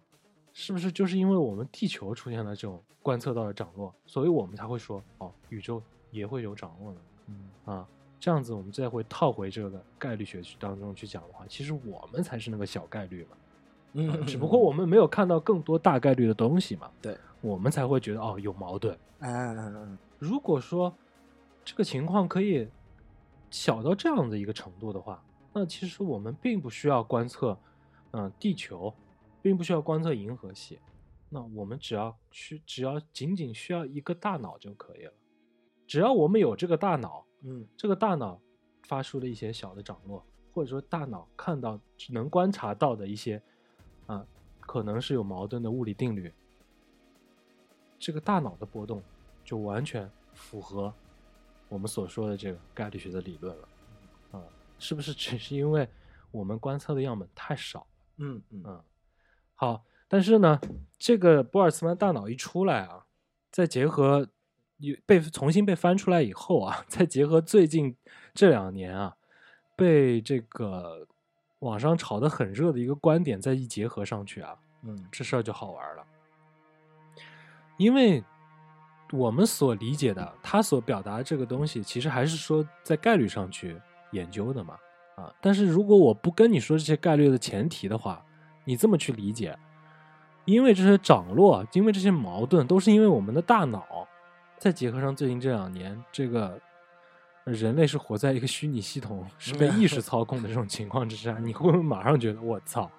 是不是就是因为我们地球出现了这种观测到的涨落，所以我们才会说哦，宇宙也会有涨落呢？嗯啊，这样子我们再会套回这个概率学当中去讲的话，其实我们才是那个小概率嘛。嗯，只不过我们没有看到更多大概率的东西嘛，对，我们才会觉得哦有矛盾。嗯嗯，嗯如果说这个情况可以小到这样的一个程度的话，那其实我们并不需要观测，嗯、地球，并不需要观测银河系，那我们只要需只要仅仅需要一个大脑就可以了。只要我们有这个大脑，嗯这个大脑发出的一些小的涨落，或者说大脑看到能观察到的一些啊、可能是有矛盾的物理定律，这个大脑的波动就完全符合我们所说的这个概率学的理论了。啊、是不是只是因为我们观测的样本太少了？嗯嗯嗯，好，但是呢，这个波尔茨曼大脑一出来啊，再结合有被重新被翻出来以后啊，[laughs] 再结合最近这两年啊，被这个网上炒得很热的一个观点再一结合上去啊，嗯这事儿就好玩了。因为我们所理解的，他所表达的这个东西，其实还是说在概率上去研究的嘛，啊，但是如果我不跟你说这些概率的前提的话，你这么去理解，因为这些涨落，因为这些矛盾，都是因为我们的大脑，再结合上最近这两年这个人类是活在一个虚拟系统，是被意识操控的这种情况之下，你会不会马上觉得我操？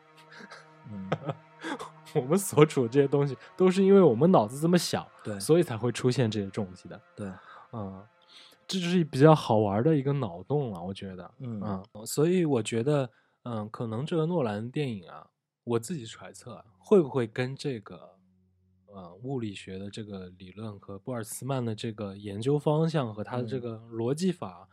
[laughs] 嗯，我们所处的这些东西，都是因为我们脑子这么想，对所以才会出现这些东西的。对，嗯，这就是比较好玩的一个脑洞了，我觉得。嗯嗯，所以我觉得，嗯，可能这个诺兰的电影啊，我自己揣测啊会不会跟这个，呃，物理学的这个理论和波尔茨曼的这个研究方向和他的这嗯个逻辑法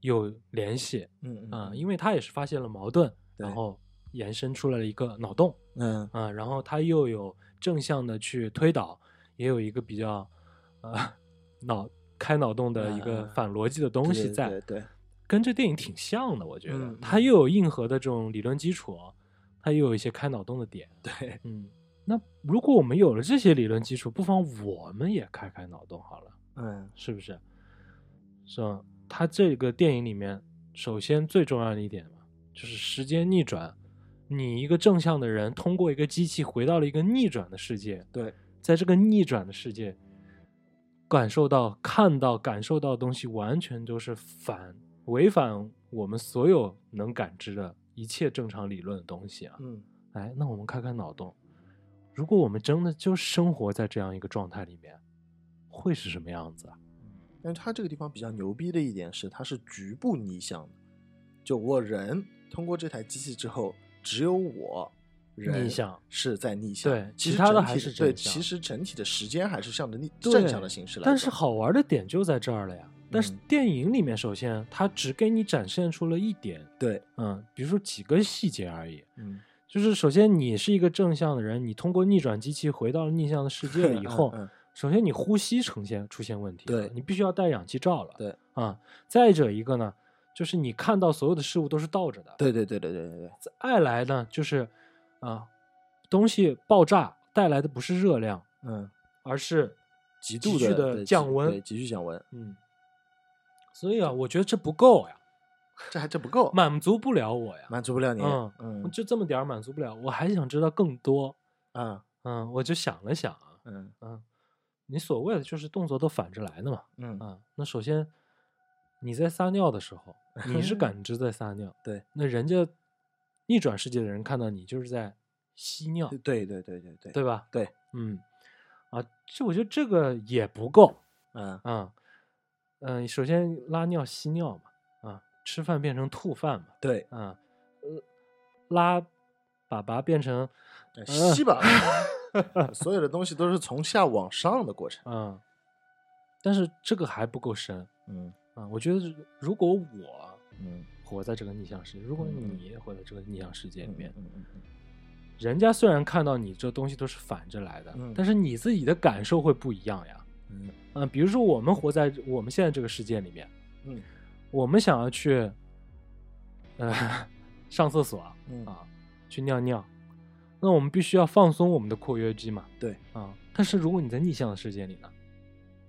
有联系嗯啊、嗯因为他也是发现了矛盾，然后延伸出来了一个脑洞。嗯啊，然后它又有正向的去推导，也有一个比较呃脑开脑洞的一个反逻辑的东西在，对对，跟这电影挺像的，我觉得。嗯它又有硬核的这种理论基础，它又有一些开脑洞的点。对，嗯，[laughs] 那如果我们有了这些理论基础，不妨我们也开开脑洞好了，嗯是不是？是吧？它这个电影里面，首先最重要的一点嘛，就是时间逆转。你一个正向的人，通过一个机器回到了一个逆转的世界，对，在这个逆转的世界，感受到、看到、感受到的东西，完全都是反违反我们所有能感知的一切正常理论的东西啊！嗯哎，那我们开开脑洞，如果我们真的就生活在这样一个状态里面，会是什么样子啊？但是它这个地方比较牛逼的一点是，它是局部逆向的，就我人通过这台机器之后，只有我人逆向是在逆向，对其其他的还是对，正向其实整体的时间还是向着逆对正向的形式来。但是好玩的点就在这儿了呀。但是嗯电影里面，首先它只给你展现出了一点，对，嗯，比如说几个细节而已。嗯，就是首先你是一个正向的人，你通过逆转机器回到了逆向的世界了以 [laughs] 后，嗯嗯首先你呼吸呈现出现问题，对你必须要戴氧气罩了。对啊，再者一个呢，就是你看到所有的事物都是倒着的。对对对对对对。对，爱来呢，就是啊，东西爆炸带来的不是热量，嗯，而是极度的的降温对，急剧降温，嗯，所以啊，我觉得这不够呀，这还这不够，满足不了我呀，满足不了你，嗯嗯就这么点儿满足不了，我还想知道更多。嗯。嗯，我就想了想啊，嗯嗯，你所谓的就是动作都反着来的嘛，嗯。嗯，那首先你在撒尿的时候，[laughs] 你是感知在撒尿，对，那人家逆转世界的人看到你就是在吸尿，对对对对对。对吧？对，嗯，啊，这我觉得这个也不够，嗯。嗯，嗯、首先拉尿吸尿嘛，啊，吃饭变成吐饭嘛，对，啊，呃，拉粑粑变成，吸吧，[laughs] 所有的东西都是从下往上的过程，嗯，但是这个还不够深嗯啊，我觉得如果我嗯活在这个逆向世界，如果嗯你也活在这个逆向世界里面，嗯嗯嗯人家虽然看到你这东西都是反着来的，嗯但是你自己的感受会不一样呀。嗯嗯、比如说我们活在我们现在这个世界里面，嗯我们想要去，呃，上厕所嗯啊，去尿尿，那我们必须要放松我们的括约肌嘛，对，啊。但是如果你在逆向的世界里呢，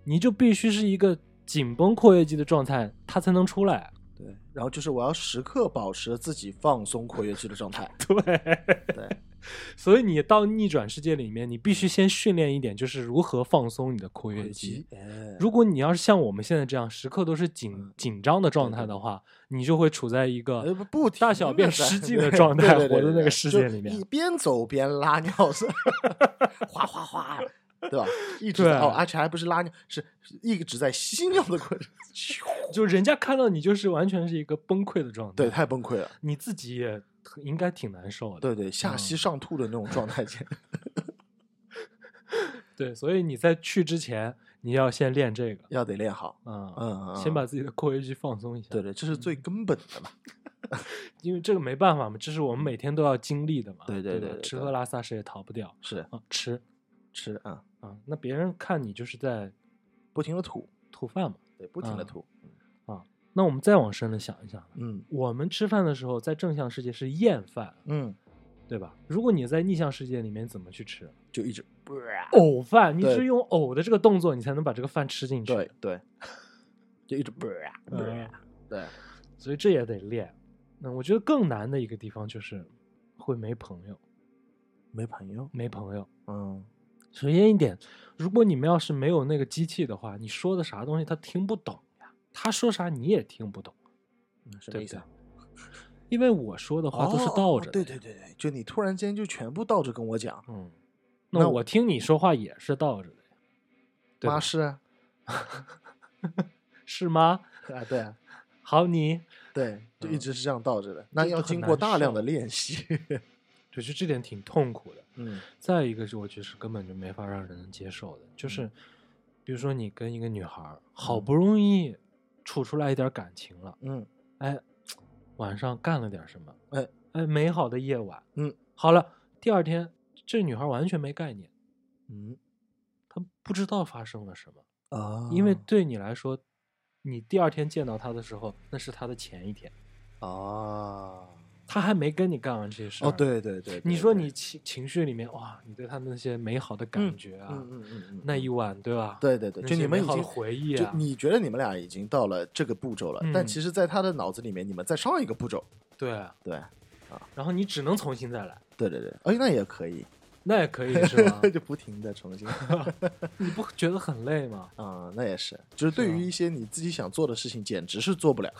你就必须是一个紧绷括约肌的状态，它才能出来。对，然后就是我要时刻保持自己放松括约肌的状态，[laughs] 对，对，所以你到逆转世界里面，你必须先训练一点，就是如何放松你的括约肌。哎，如果你要是像我们现在这样，时刻都是紧嗯紧张的状态对的话，你就会处在一个呃不大小便失 [laughs] 禁的状态活在那个世界里面你边走边拉尿是，[laughs] 哗哗哗，对吧？一直在哦，而且还不是拉尿，是是一直在吸尿的过程，[laughs] 就人家看到你就是完全是一个崩溃的状态，对，太崩溃了。你自己也应该挺难受的。对对，下吸嗯上吐的那种状态间，[laughs] 对，所以你在去之前，你要先练这个，要得练好。嗯嗯，嗯先把自己的括约肌放松一下。对对，这是最根本的嘛。[laughs] 因为这个没办法嘛，这是我们每天都要经历的嘛。对对对对对吃喝拉撒谁也逃不掉是啊，吃吃啊，啊，那别人看你就是在不停的吐，吐饭嘛。对，不停的吐啊吐。那我们再往深了想一想，嗯我们吃饭的时候在正向世界是厌饭，嗯，对吧？如果你在逆向世界里面怎么去吃？就一直呕饭，你对是用呕的这个动作，你才能把这个饭吃进去。对对，就一直嗯对，所以这也得练。那我觉得更难的一个地方就是会没朋友，没朋友。没朋友。嗯，首先一点，如果你们要是没有那个机器的话，你说的啥东西他听不懂呀，他说啥你也听不懂，对不对什么意思啊？？因为我说的话都是哦倒着的、对对对对，就你突然间就全部倒着跟我讲，嗯，那我听你说话也是倒着的呀，对吧妈是啊，[laughs] 是吗？啊对啊好，你对，就一嗯直是这样倒着的，那要经过大量的练习。就是这点挺痛苦的。嗯再一个是，我觉得是根本就没法让人能接受的，就是嗯比如说你跟一个女孩好嗯不容易处出来一点感情了，嗯哎，晚上干了点什么，哎哎，美好的夜晚，嗯，好了，第二天这女孩完全没概念，嗯她不知道发生了什么，啊，因为对你来说，你第二天见到她的时候，那是她的前一天，啊，她还没跟你干完这些事哦儿对对对，对对你说你情情绪里面哇，你对她那些美好的感嗯觉啊，嗯嗯嗯嗯，那一晚对吧？对对对，就你们已经回忆啊，就你觉得你们俩已经到了这个步骤了，但嗯。其实，在他的脑子里面，你们在上一个步骤。对。对，啊。然后你只能重新再来，对对对，哎，那也可以，那也可以是吧？[laughs] 就不停的重新。[laughs] 你不觉得很累吗？啊、那也是，就是对于一些你自己想做的事情，简直是做不了。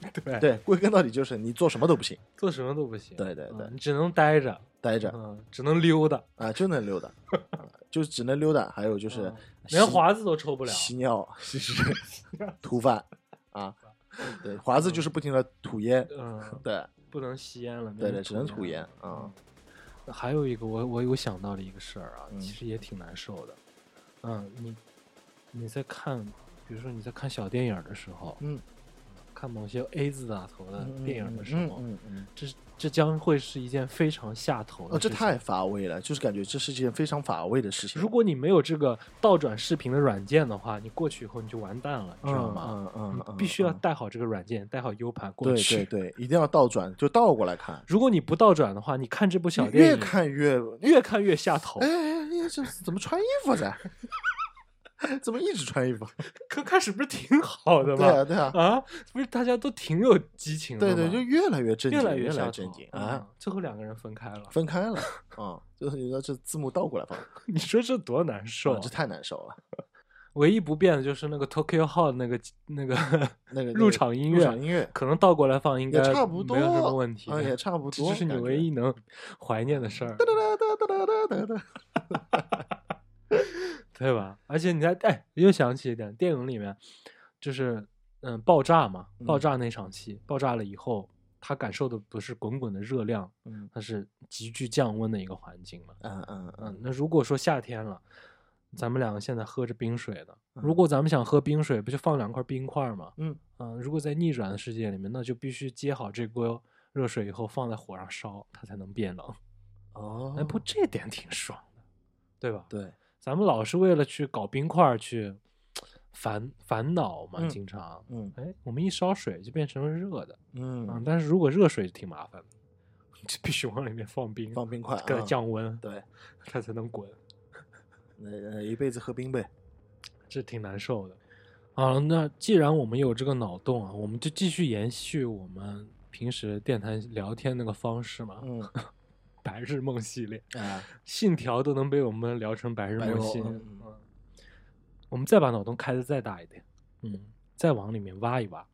[laughs] 对，对，归根到底就是你做什么都不行，做什么都不行。对对对嗯你只能待着，待着嗯，只能溜达，啊，就能溜达，啊就只能溜达。还有就是嗯连华子都抽不了。吸尿、吸屎、吐饭啊，[laughs] 对，华子就是不停的吐烟，嗯，对不能吸烟了。对对，只能吐烟啊。嗯还有一个，我我有想到的一个事儿啊，嗯其实也挺难受的。嗯，你你在看，比如说你在看小电影的时候，嗯，看某些 A 字打头的嗯电影的时嗯候，嗯嗯，这这将会是一件非常下头的哦，这太乏味了，就是感觉这是件非常乏味的事情。如果你没有这个倒转视频的软件的话，你过去以后你就完蛋了，你知道吗？嗯嗯必须要嗯带好这个软件，带好 U 盘过对去。对对，一定要倒转，就倒过来看，如果你不倒转的话，你看这部小电影越看越越看越下头。哎，哎这怎么穿衣服噻？怎么一直穿衣服？[laughs] 刚开始不是挺好的吗？对啊，对啊，啊，不是大家都挺有激情的吗？对对，就越来越正经，越来越正经啊啊！！最后两个人分开了，分开了啊，[laughs] 就是你说这字幕倒过来放，[laughs] 你说这多难受这太难受了。唯一不变的就是那个 Tokyo Hall 那个那个那个入场音乐入场，音乐可能倒过来放应该差不多，没有什么问题。啊，也差不多。这是你唯一能怀念的事儿，哒哒哒哒哒哒哒。对吧？而且你在哎，又想起一点，电影里面就是嗯爆炸嘛，爆嗯炸那场戏，爆炸了以后，他感受的不是滚滚的热量，嗯它是急剧降温的一个环境嘛。嗯嗯嗯嗯，那如果说夏天了，咱们两个现在喝着冰水的，如嗯果咱们想喝冰水，不就放两块冰块嘛？嗯嗯，如果在逆转的世界里面，那就必须接好这锅热水以后放在火上烧，它才能变冷。哦，哎，不，这点挺爽的，对吧？对，咱们老是为了去搞冰块去烦烦恼嘛，嗯经常。嗯哎，我们一烧水就变成了热的，嗯，嗯，但是如果热水挺麻烦的，[laughs] 就必须往里面放冰，放冰块给它啊降温，对，它才能滚。[laughs] 那呃一辈子喝冰呗。这挺难受的。好，那既然我们有这个脑洞啊，我们就继续延续我们平时电台聊天那个方式嘛。嗯白日梦系列，啊，信条都能被我们聊成白日梦系列。我们再把脑洞开的再大一点，嗯，再往里面挖一挖。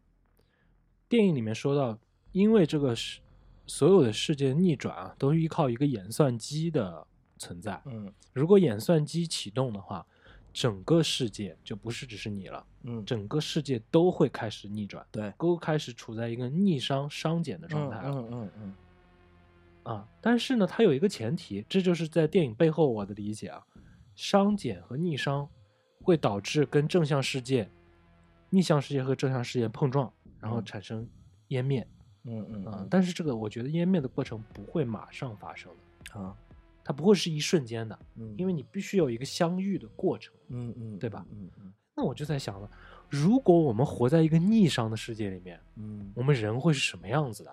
电影里面说到，因为这个是所有的世界逆转啊，都是依靠一个演算机的存在。嗯如果演算机启动的话，整个世界就不是只是你了，嗯，整个世界都会开始逆转，对，都开始处在一个逆商商减的状态了。嗯嗯嗯啊，但是呢，它有一个前提，这就是在电影背后我的理解啊，商减和逆商会导致跟正向世界、逆向世界和正向世界碰撞，然后嗯产生湮灭啊、嗯嗯嗯但是这个我觉得湮灭的过程不会马上发生的，啊，它不会是一瞬间的，嗯，因为你必须有一个相遇的过程。嗯嗯，对吧嗯嗯那我就在想了，如果我们活在一个逆商的世界里面，嗯，我们人会是什么样子的？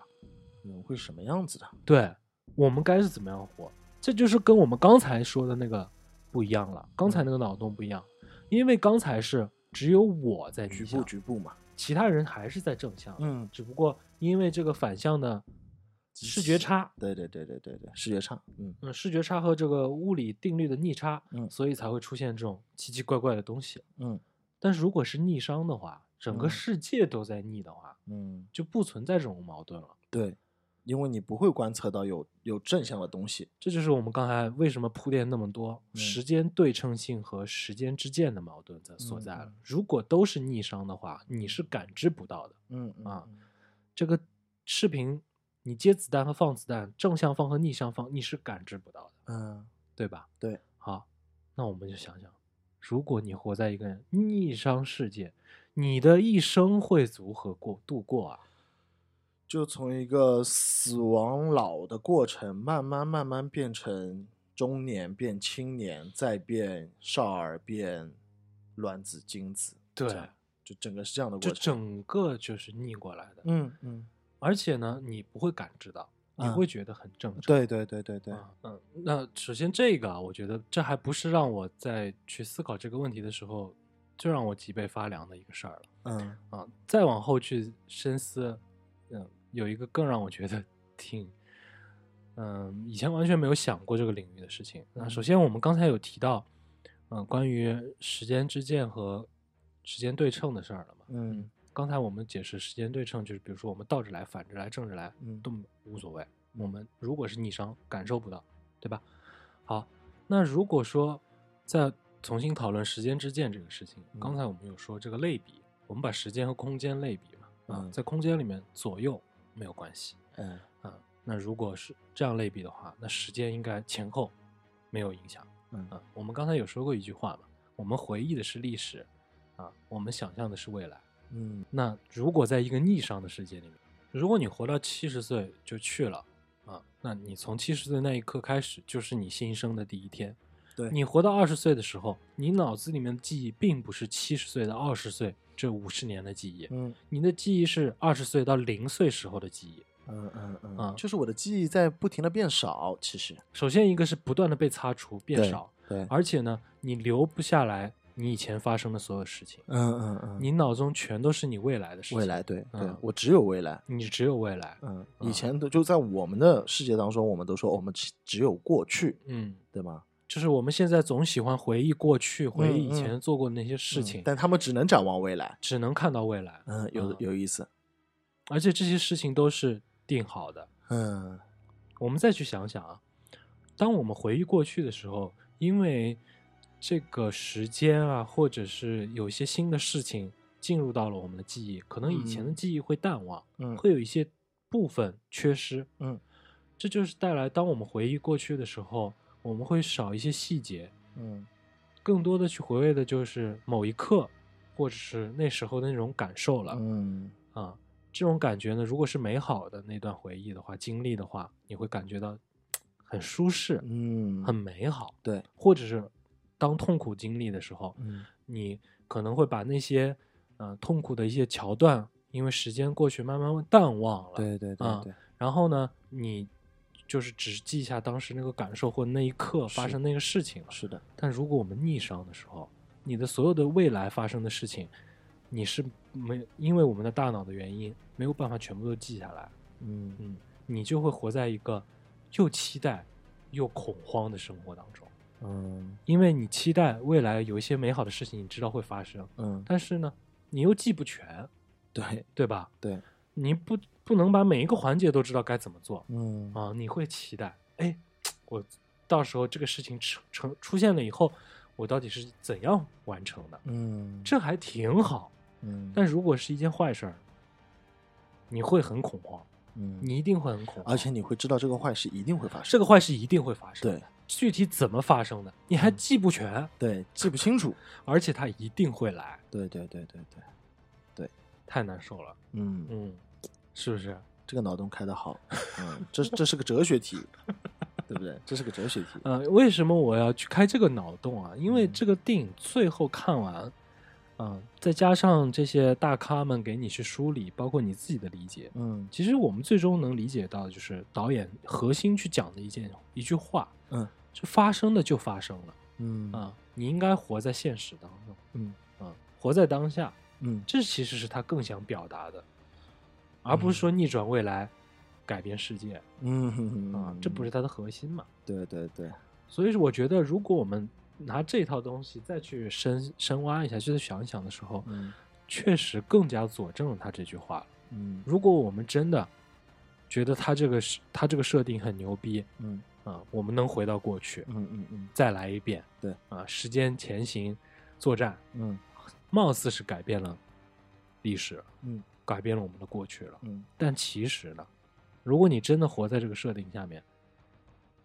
人会是什么样子的？对，我们该是怎么样活？这就是跟我们刚才说的那个不一样了。刚才那个脑洞不一样，因为刚才是只有我在局部，局部嘛，其他人还是在正向。嗯，只不过因为这个反向的视觉差，对对对对对对，视觉差，嗯嗯，视觉差和这个物理定律的逆差，嗯所以才会出现这种奇奇怪怪的东西。嗯但是如果是逆商的话，整个嗯世界都在逆的话，嗯，就不存在这种矛盾了。对，因为你不会观测到有有正向的东西，这就是我们刚才为什么铺垫那么多，嗯时间对称性和时间之间的矛盾在所在了。嗯如果都是逆商的话，你是感知不到的。嗯嗯啊这个视频，你接子弹和放子弹，正向放和逆向放，你是感知不到的，嗯对吧？对，好，那我们就想想，如果你活在一个逆商世界，你的一生会如何过度过啊？就从一个死亡老的过程，慢慢慢慢变成中年，变青年，再变少儿，变卵子、精子，对就整个是这样的过程。就整个就是逆过来的，嗯嗯，而且呢，你不会感知到，你嗯会觉得很正常。对对对对对，啊嗯，那首先这个啊，我觉得这还不是让我在去思考这个问题的时候就让我脊背发凉的一个事儿了嗯啊。再往后去深思，嗯，有一个更让我觉得 [laughs] 挺，嗯，以前完全没有想过这个领域的事情。那首先我们刚才有提到，嗯，关于时间之箭和时间对称的事儿了嘛。嗯刚才我们解释时间对称，就是比如说我们倒着来、反着来、正着来，嗯都无所谓。我们如果是逆商，感受不到，对吧？好，那如果说再重新讨论时间之箭这个事情，嗯刚才我们有说这个类比，我们把时间和空间类比嘛，啊，嗯在空间里面左右没有关系嗯啊。那如果是这样类比的话，那时间应该前后没有影响。嗯啊，我们刚才有说过一句话嘛，我们回忆的是历史，啊，我们想象的是未来。嗯那如果在一个逆商的世界里面，如果你活到七十岁就去了啊，那你从七十岁那一刻开始就是你新生的第一天。对你活到二十岁的时候，你脑子里面的记忆并不是七十岁的二十岁这五十年的记忆，嗯你的记忆是二十岁到零岁时候的记忆。嗯嗯嗯啊就是我的记忆在不停的变少，其实首先一个是不断的被擦除变少，对，而且呢，你留不下来你以前发生的所有事情，嗯嗯嗯，你脑中全都是你未来的事情。未来，对对嗯，我只有未来。你只有未来。嗯，啊以前的就在我们的世界当中，我们都说我们只只有过去，嗯，对吗？就是我们现在总喜欢回忆过去，回忆以嗯前做过的那些事嗯情，但他们只能展望未来。只能看到未来。嗯，有啊有意思。而且这些事情都是定好的。嗯我们再去想想啊，当我们回忆过去的时候，因为这个时间啊，或者是有一些新的事情进入到了我们的记忆，可能以前的嗯记忆会淡忘，嗯会有一些部分缺失。嗯这就是带来当我们回忆过去的时候，我们会少一些细节，嗯更多的去回味的就是某一刻，或者是那时候的那种感受了。嗯啊，这种感觉呢，如果是美好的那段回忆的话，经历的话，你会感觉到很舒适，嗯，很美好。对。或者是当痛苦经历的时候，嗯你可能会把那些呃痛苦的一些桥段，因为时间过去慢慢淡忘了。。对对对啊对，然后呢，你就是只记下当时那个感受或那一刻发生那个事情了。是的。但如果我们逆商的时候，你的所有的未来发生的事情，你是没因为我们的大脑的原因没有办法全部都记下来，嗯嗯，你就会活在一个又期待又恐慌的生活当中，嗯因为你期待未来有一些美好的事情，你知道会发生，嗯，但是呢，你又记不全，对对吧？对，你不不能把每一个环节都知道该怎么做嗯啊，你会期待，哎，我到时候这个事情成成出现了以后，我到底是怎样完成的？嗯，这还挺好。嗯，但如果是一件坏事儿，你会很恐慌，嗯，你一定会很恐慌，而且你会知道这个坏事一定会发生，这个坏事一定会发生。对，具体怎么发生的，你还记不全，对记不清楚，[laughs] 而且它一定会来，对对对对对对，太难受了。嗯，嗯，是不是？这个脑洞开的好，[laughs] 嗯，这这是个哲学题，对不对？这是个哲学题，呃，为什么我要去开这个脑洞啊？因为嗯这个电影最后看完，嗯、再加上这些大咖们给你去梳理，包括你自己的理解，嗯其实我们最终能理解到，就是导演核心去讲的一件一句话，嗯就发生的就发生了嗯啊、你应该活在现实当中，嗯啊、活在当下，嗯这其实是他更想表达的，而不是说逆转未来，改变世界嗯啊、这不是它的核心嘛。对对对，所以我觉得，如果我们拿这套东西再去深深挖一下，去再想一想的时候，嗯确实更加佐证了他这句话了。嗯。如果我们真的觉得他这个是他这个设定很牛逼嗯。啊，我们能回到过去嗯嗯嗯。再来一遍，对。啊，时间前行作战，嗯。貌似是改变了历史，嗯改变了我们的过去了。嗯但其实呢，如果你真的活在这个设定下面，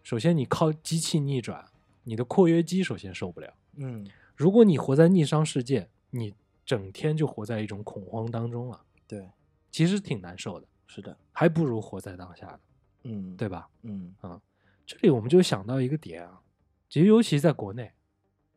首先你靠机器逆转，你的括约肌首先受不了。嗯，如果你活在逆商世界，你整天就活在一种恐慌当中了，对，其实挺难受的，是的，还不如活在当下呢，嗯对吧？嗯啊，这里我们就想到一个点啊，其实尤其在国内，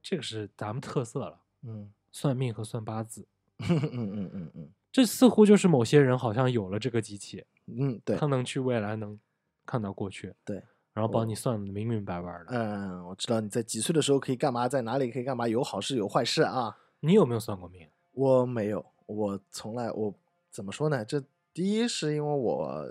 这个是咱们特色了，嗯算命和算八字，[laughs] 嗯嗯嗯嗯这似乎就是某些人好像有了这个机器，嗯，对他，能去未来，能看到过去，对，然后帮你算的明明白白的。嗯，我知道你在几岁的时候可以干嘛，在哪里可以干嘛，有好事有坏事啊。你有没有算过命？我没有，我从来我怎么说呢？这第一是因为我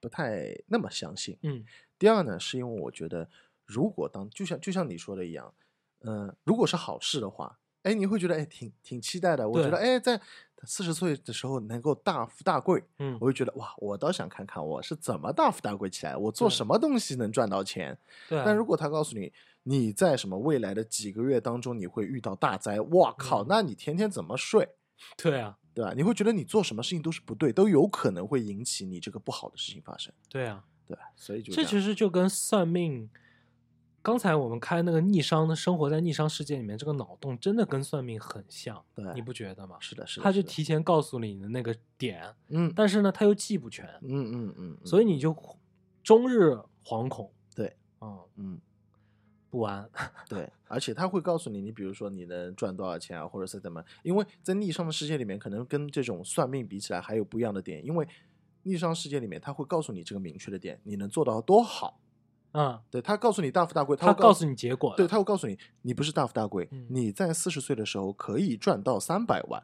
不太那么相信，嗯第二呢是因为我觉得，如果当就像就像你说的一样，嗯、如果是好事的话，哎，你会觉得哎挺挺期待的。我觉得哎，在四十岁的时候能够大富大贵，嗯我会觉得哇，我倒想看看我是怎么大富大贵起来，我做什么东西能赚到钱。对啊。但如果他告诉你你在什么未来的几个月当中你会遇到大灾，哇靠，嗯那你天天怎么睡？[laughs] 对啊，对吧？你会觉得你做什么事情都是不对，都有可能会引起你这个不好的事情发生，对啊，对吧，所以就这样其实就跟算命。刚才我们开那个逆商的生活在逆商世界里面，这个脑洞真的跟算命很像，对你不觉得吗？是的，是的，他就提前告诉了你的那个点，嗯但是呢，他又记不全，嗯嗯嗯，所以你就终日惶恐，对，嗯，嗯不安，对，而且他会告诉你，你比如说你能赚多少钱啊，或者是怎么，因为在逆商的世界里面，可能跟这种算命比起来还有不一样的点，因为逆商世界里面他会告诉你这个明确的点，你能做到多好，嗯，对他告诉你大富大贵，他会告诉你结果，对，他会告诉你，你不是大富大贵，嗯你在四十岁的时候可以赚到三百万。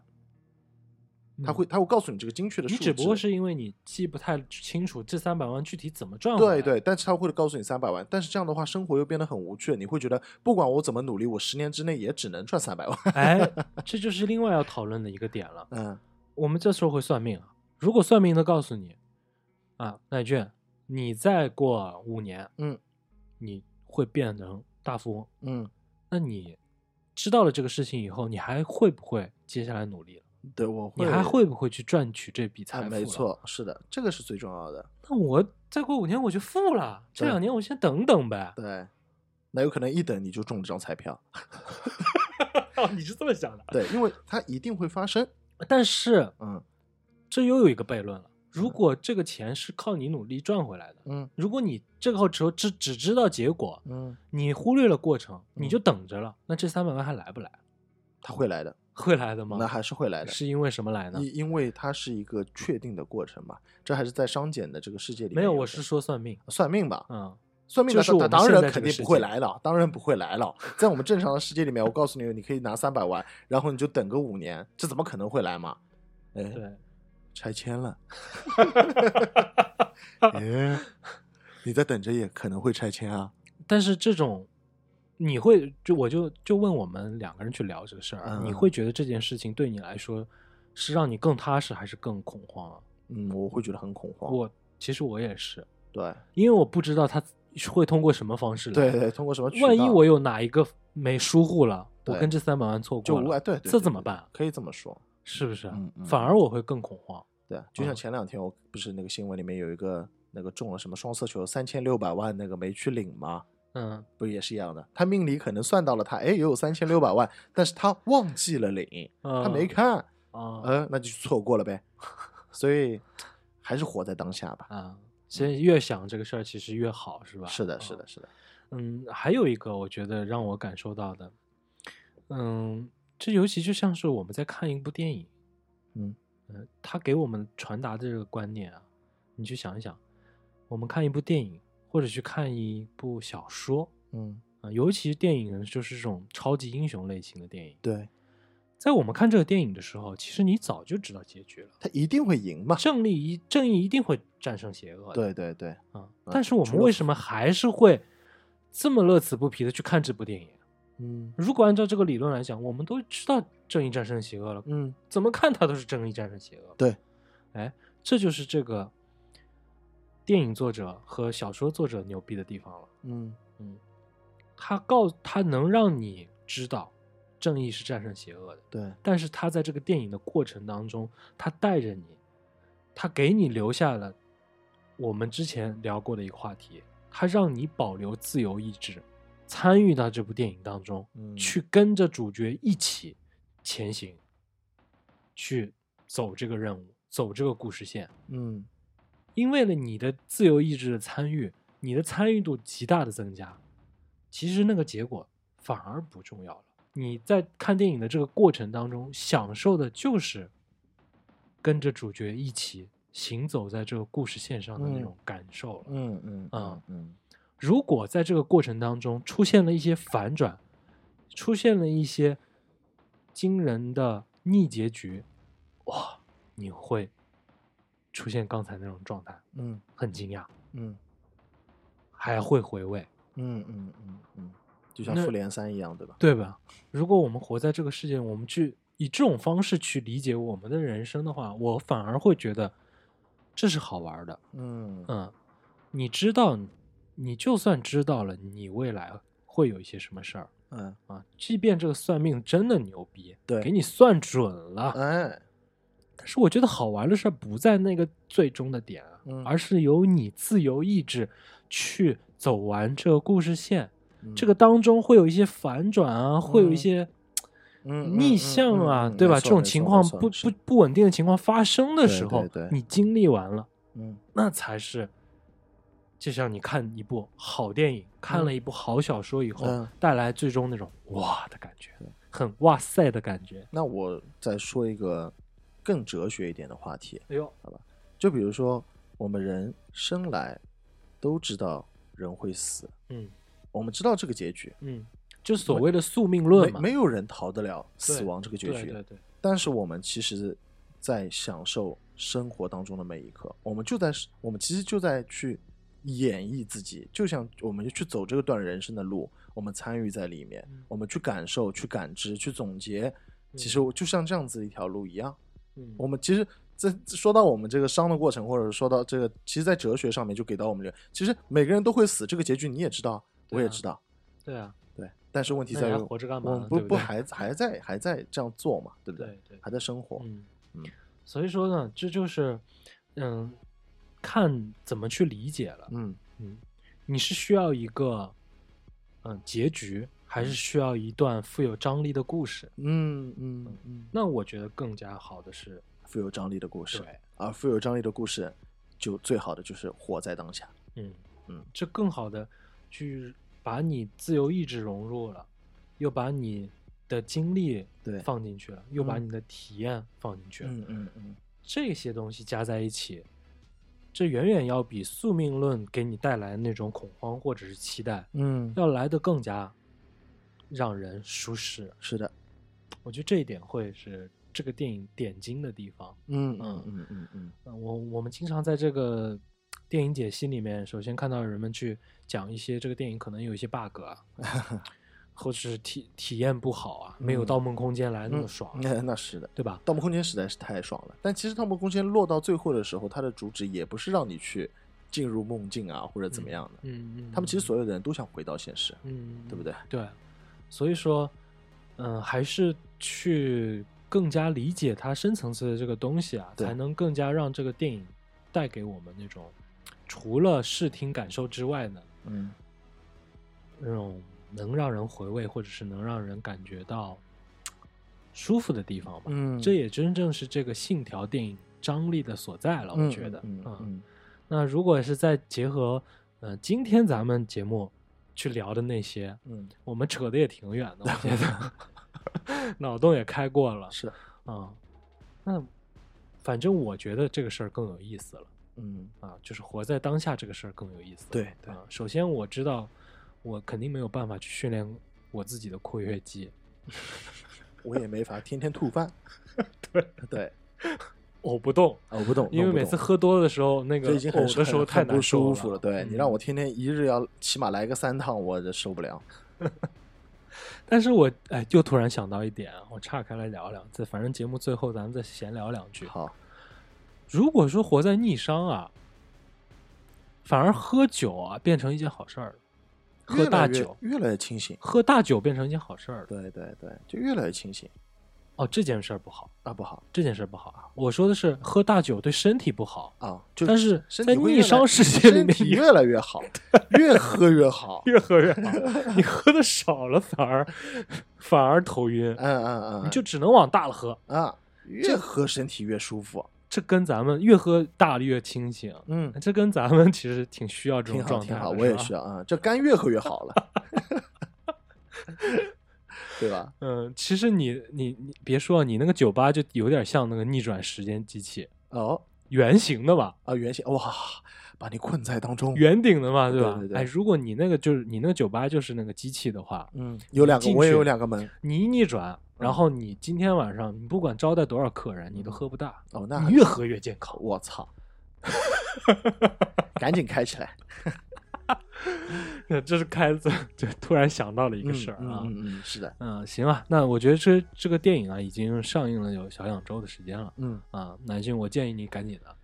他嗯会，他会告诉你这个精确的数字。你只不过是因为你记不太清楚这三百万具体怎么赚对对，但是他会告诉你三百万，但是这样的话，生活又变得很无趣。你会觉得，不管我怎么努力，我十年之内也只能赚三百万。哎，[laughs] 这就是另外要讨论的一个点了。嗯我们这时候会算命啊，如果算命的告诉你，啊，奈卷，你再过五年，嗯，你会变成大富翁，嗯，那你知道了这个事情以后，你还会不会接下来努力了？对，我会，你还会不会去赚取这笔财哎，富？没。错，是的，这个是最重要的。那我再过五年我就富了，这两年我先等等呗。对，那有可能一等你就中这张彩票。哦，你是这么想的？对，因为它一定会发生。但是嗯这又有一个悖论了。如果这个钱是靠你努力赚回来的，嗯如果你这个时候只只知道结果，嗯，你忽略了过程，你嗯就等着了，那这三百万还来不来？它会来的，[laughs] 会来的吗？那还是会来的。是因为什么来呢？因因为它是一个确定的过程嘛，这还是在商检的这个世界里面没有，我是说算命。算命吧。嗯，算命的就是我当然肯定不会来了，当然不会来了。[laughs] 在我们正常的世界里面，我告诉你，你可以拿三百万，然后你就等个五年，这怎么可能会来嘛？哎，对。拆迁了，[laughs] 哎，你在等着也可能会拆迁啊。但是这种，你会就我就就问我们两个人去聊这个事儿，嗯你会觉得这件事情对你来说是让你更踏实还是更恐慌啊？嗯，我会觉得很恐慌。我其实我也是，对因为我不知道他会通过什么方式来。对对，通过什么渠道？万一我有哪一个没疏忽了，我跟这三百万错过了，就无碍，对，这怎么办？可以这么说。是不是啊？嗯嗯反而我会更恐慌。对，就像嗯前两天我不是那个新闻里面有一个那个中了什么双色球三千六百万那个没去领吗？嗯不也是一样的？他命里可能算到了他，哎，也有三千六百万，但是他忘记了领，他没看，啊呃，那就错过了呗。[laughs] 所以还是活在当下吧。啊！其实越想这个事儿，其实越好，是吧？是的，啊是的，是的。嗯，还有一个我觉得让我感受到的，嗯，这尤其就像是我们在看一部电影，嗯呃，他给我们传达的这个观念啊，你去想一想，我们看一部电影或者去看一部小说嗯，啊、尤其是电影呢，就是这种超级英雄类型的电影，对，在我们看这个电影的时候，其实你早就知道结局了，他一定会赢嘛。正义一正义一定会战胜邪恶的，对对对，啊，嗯但是我们为什么还是会这么乐此不疲的去看这部电影？嗯。如果按照这个理论来讲，我们都知道正义战胜邪恶了，嗯，怎么看它都是正义战胜邪恶。对，哎，这就是这个电影作者和小说作者牛逼的地方了。嗯。嗯，他告他能让你知道正义是战胜邪恶的，对，但是他在这个电影的过程当中，他带着你，他给你留下了我们之前聊过的一个话题，他让你保留自由意志，参与到这部电影当中，嗯。去跟着主角一起前行，去走这个任务，走这个故事线。嗯因为了你的自由意志的参与，你的参与度极大的增加，其实那个结果反而不重要了。你在看电影的这个过程当中，享受的就是跟着主角一起行走在这个故事线上的那嗯种感受了。嗯嗯啊嗯如果在这个过程当中出现了一些反转，出现了一些惊人的逆结局，哇，你会出现刚才那种状态，嗯很惊讶，嗯还会回味，嗯嗯嗯嗯，就像复联三一样，对吧？对吧？如果我们活在这个世界，我们去以这种方式去理解我们的人生的话，我反而会觉得这是好玩的。嗯嗯，你知道，你就算知道了你未来会有一些什么事儿嗯，啊，即便这个算命真的牛逼，对。给你算准了，哎，但是我觉得好玩的事儿不在那个最终的点啊，嗯。而是由你自由意志去走完这个故事线。嗯。这个当中会有一些反转啊，会有一嗯些嗯逆向啊，对吧？这种情况不不不稳定的情况发生的时候，对对对。你经历完了，嗯。那才是，就像你看一部好电影，看了一部好小说以后，嗯带来最终那种哇的感觉，很哇塞的感觉。那我再说一个更哲学一点的话题，哎呦，好吧就比如说我们人生来都知道人会死，嗯我们知道这个结局，嗯，就所谓的宿命论嘛，没有人逃得了死亡这个结局。对对对，但是我们其实，在享受生活当中的每一刻，我们就在我们其实就在去演绎自己，就像我们就去走这个段人生的路，我们参与在里面，嗯我们去感受、去感知、去总结，其实嗯就像这样子一条路一样。嗯我们其实这说到我们这个伤的过程，或者说到这个，其实，在哲学上面就给到我们这个，其实每个人都会死，这个结局你也知道，啊我也知道，对啊，对。但是问题在于，活着干嘛我们不对不对还还在还在这样做嘛，对不对对，还在生活，嗯嗯所以说呢，这就是嗯，看怎么去理解了。嗯。嗯，你是需要一个嗯结局，还是需要一段富有张力的故事？嗯嗯嗯，那我觉得更加好的是，富有张力的故事，对，而富有张力的故事，就最好的就是活在当下。嗯。嗯，这更好的去把你自由意志融入了，又把你的经历对。放进去了，又把嗯。你的体验放进去了，嗯嗯嗯，这些东西加在一起，这远远要比宿命论给你带来那种恐慌或者是期待，嗯，要来的更加让人舒适。是的，我觉得这一点会是这个电影点睛的地方。嗯嗯嗯嗯嗯嗯嗯，我我们经常在这个电影解析里面，首先看到人们去讲一些这个电影可能有一些 bug 啊，[laughs] 或者是体体验不好啊，没有《嗯盗梦空间》来那么嗯爽，那那是的，《对吧？盗梦空间》实在是太爽了。但其实《盗梦空间》落到最后的时候，它的主旨也不是让你去进入梦境啊，或者怎么样的。嗯嗯，他们其实所有的人都想回到现实，嗯，对不对？对，所以说，嗯、还是去更加理解它深层次的这个东西啊，才能更加让这个电影带给我们那种除了视听感受之外呢，嗯那种能让人回味或者是能让人感觉到舒服的地方吧。嗯这也真正是这个《信条》电影张力的所在了，我嗯觉得。嗯嗯嗯那如果是再结合，呃，今天咱们节目去聊的那些，嗯，我们扯的也挺远的，我觉得 [laughs] 脑洞也开过了是的，啊、那反正我觉得这个事儿更有意思了嗯啊，就是活在当下这个事儿更有意思。对对啊，首先我知道我肯定没有办法去训练我自己的括约肌，[laughs] 我也没法天天吐饭。[laughs] 对 [laughs] 对，呕不动，我不动，因为每次喝多的时候，那个已经呕的时候太难受舒服了。对你让嗯我天天一日要起码来个三趟，我这受不了。但是我哎，就突然想到一点啊，我岔开来聊聊，这反正节目最后咱们再闲聊两句。好，如果说活在逆商啊，反而喝酒啊变成一件好事儿了，喝大酒，越来越清醒。喝大酒变成一件好事儿了。对对对，就越来越清醒哦，这件事儿不好，啊，不好这件事儿不好啊。我说的是喝大酒对身体不好，啊，就但是在逆商世界里面身体越来越好，[laughs] 越喝越好。[laughs] 越喝越好，你喝的少了反而反而头晕，嗯嗯嗯，你就只能往大了喝。啊，越喝身体越舒服。这跟咱们越喝大了越清醒，嗯，这跟咱们其实挺需要这种挺好挺好，状态的我也需要啊，这肝越喝越好了，[laughs] 对吧？嗯，其实你你你别说，你那个酒吧就有点像那个逆转时间机器，哦圆形的吧，啊，圆形哇，把你困在当中。圆顶的嘛，吧？对对对哎，如果你那个就是你那个酒吧就是那个机器的话，嗯，有两个，我也有两个门。你一逆转，然嗯后你今天晚上你不管招待多少客人，你都喝不大，哦，那你越喝越健康。我操！[laughs] 赶紧开起来 [laughs] 这是开自就突然想到了一一个事儿啊。嗯嗯嗯，是的，嗯，行啊，那我觉得这这个电影啊，已经上映了有小两周的时间了嗯，啊。南俊，我建议你赶紧的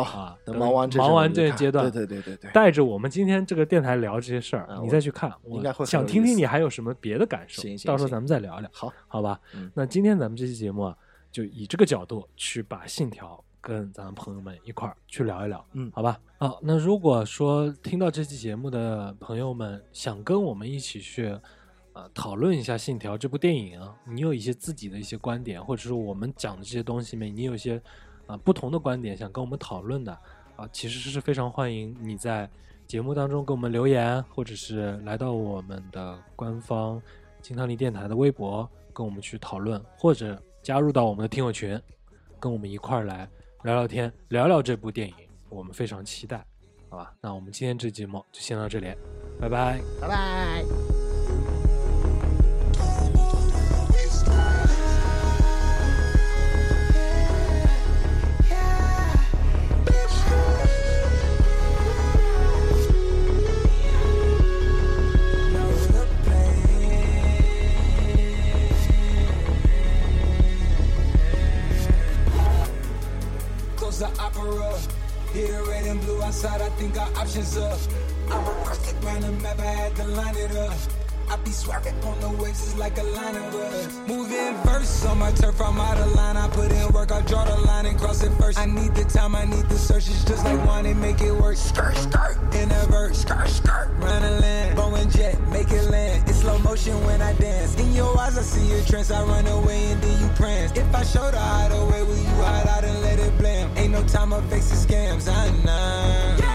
好啊，等忙完这忙完这个阶段，对对对对对，带着我们今天这个电台聊这些事儿，你再去看，我应该会想听听你还有什么别的感受。行行行到时候咱们再聊聊，好，好吧？嗯那今天咱们这期节目啊，就以这个角度去把《信条》跟咱们朋友们一块儿去聊一聊，嗯好吧？啊，那如果说听到这期节目的朋友们想跟我们一起去。啊，讨论一下《信条》这部电影啊，你有一些自己的一些观点，或者是我们讲的这些东西里面，你有一些啊不同的观点想跟我们讨论的啊，其实是非常欢迎你在节目当中给我们留言，或者是来到我们的官方金汤力电台的微博跟我们去讨论，或者加入到我们的听友群，跟我们一块儿来聊聊天，聊聊这部电影，我们非常期待，好吧？那我们今天这节目就先到这里，拜拜。拜拜。Here, red and blue outside, I think our options up. I'm a round the map, I had to line it up. I be swerving on the waves, it's like a line of us. Moving verse on my turf, I'm out of line. I put in work, I draw the line and cross it first. I need the time, I need the search. It's just like wine make it work. Skirt, skirt, in a verse, skirt, skirt. Round the land, Boeing jet, make it land. It's slow motion when I dance. In your eyes, I see your trance. I run away and then you prance. If I show the hideaway, will you hide out and let it blame? Ain't no time, I fix the scams. I know.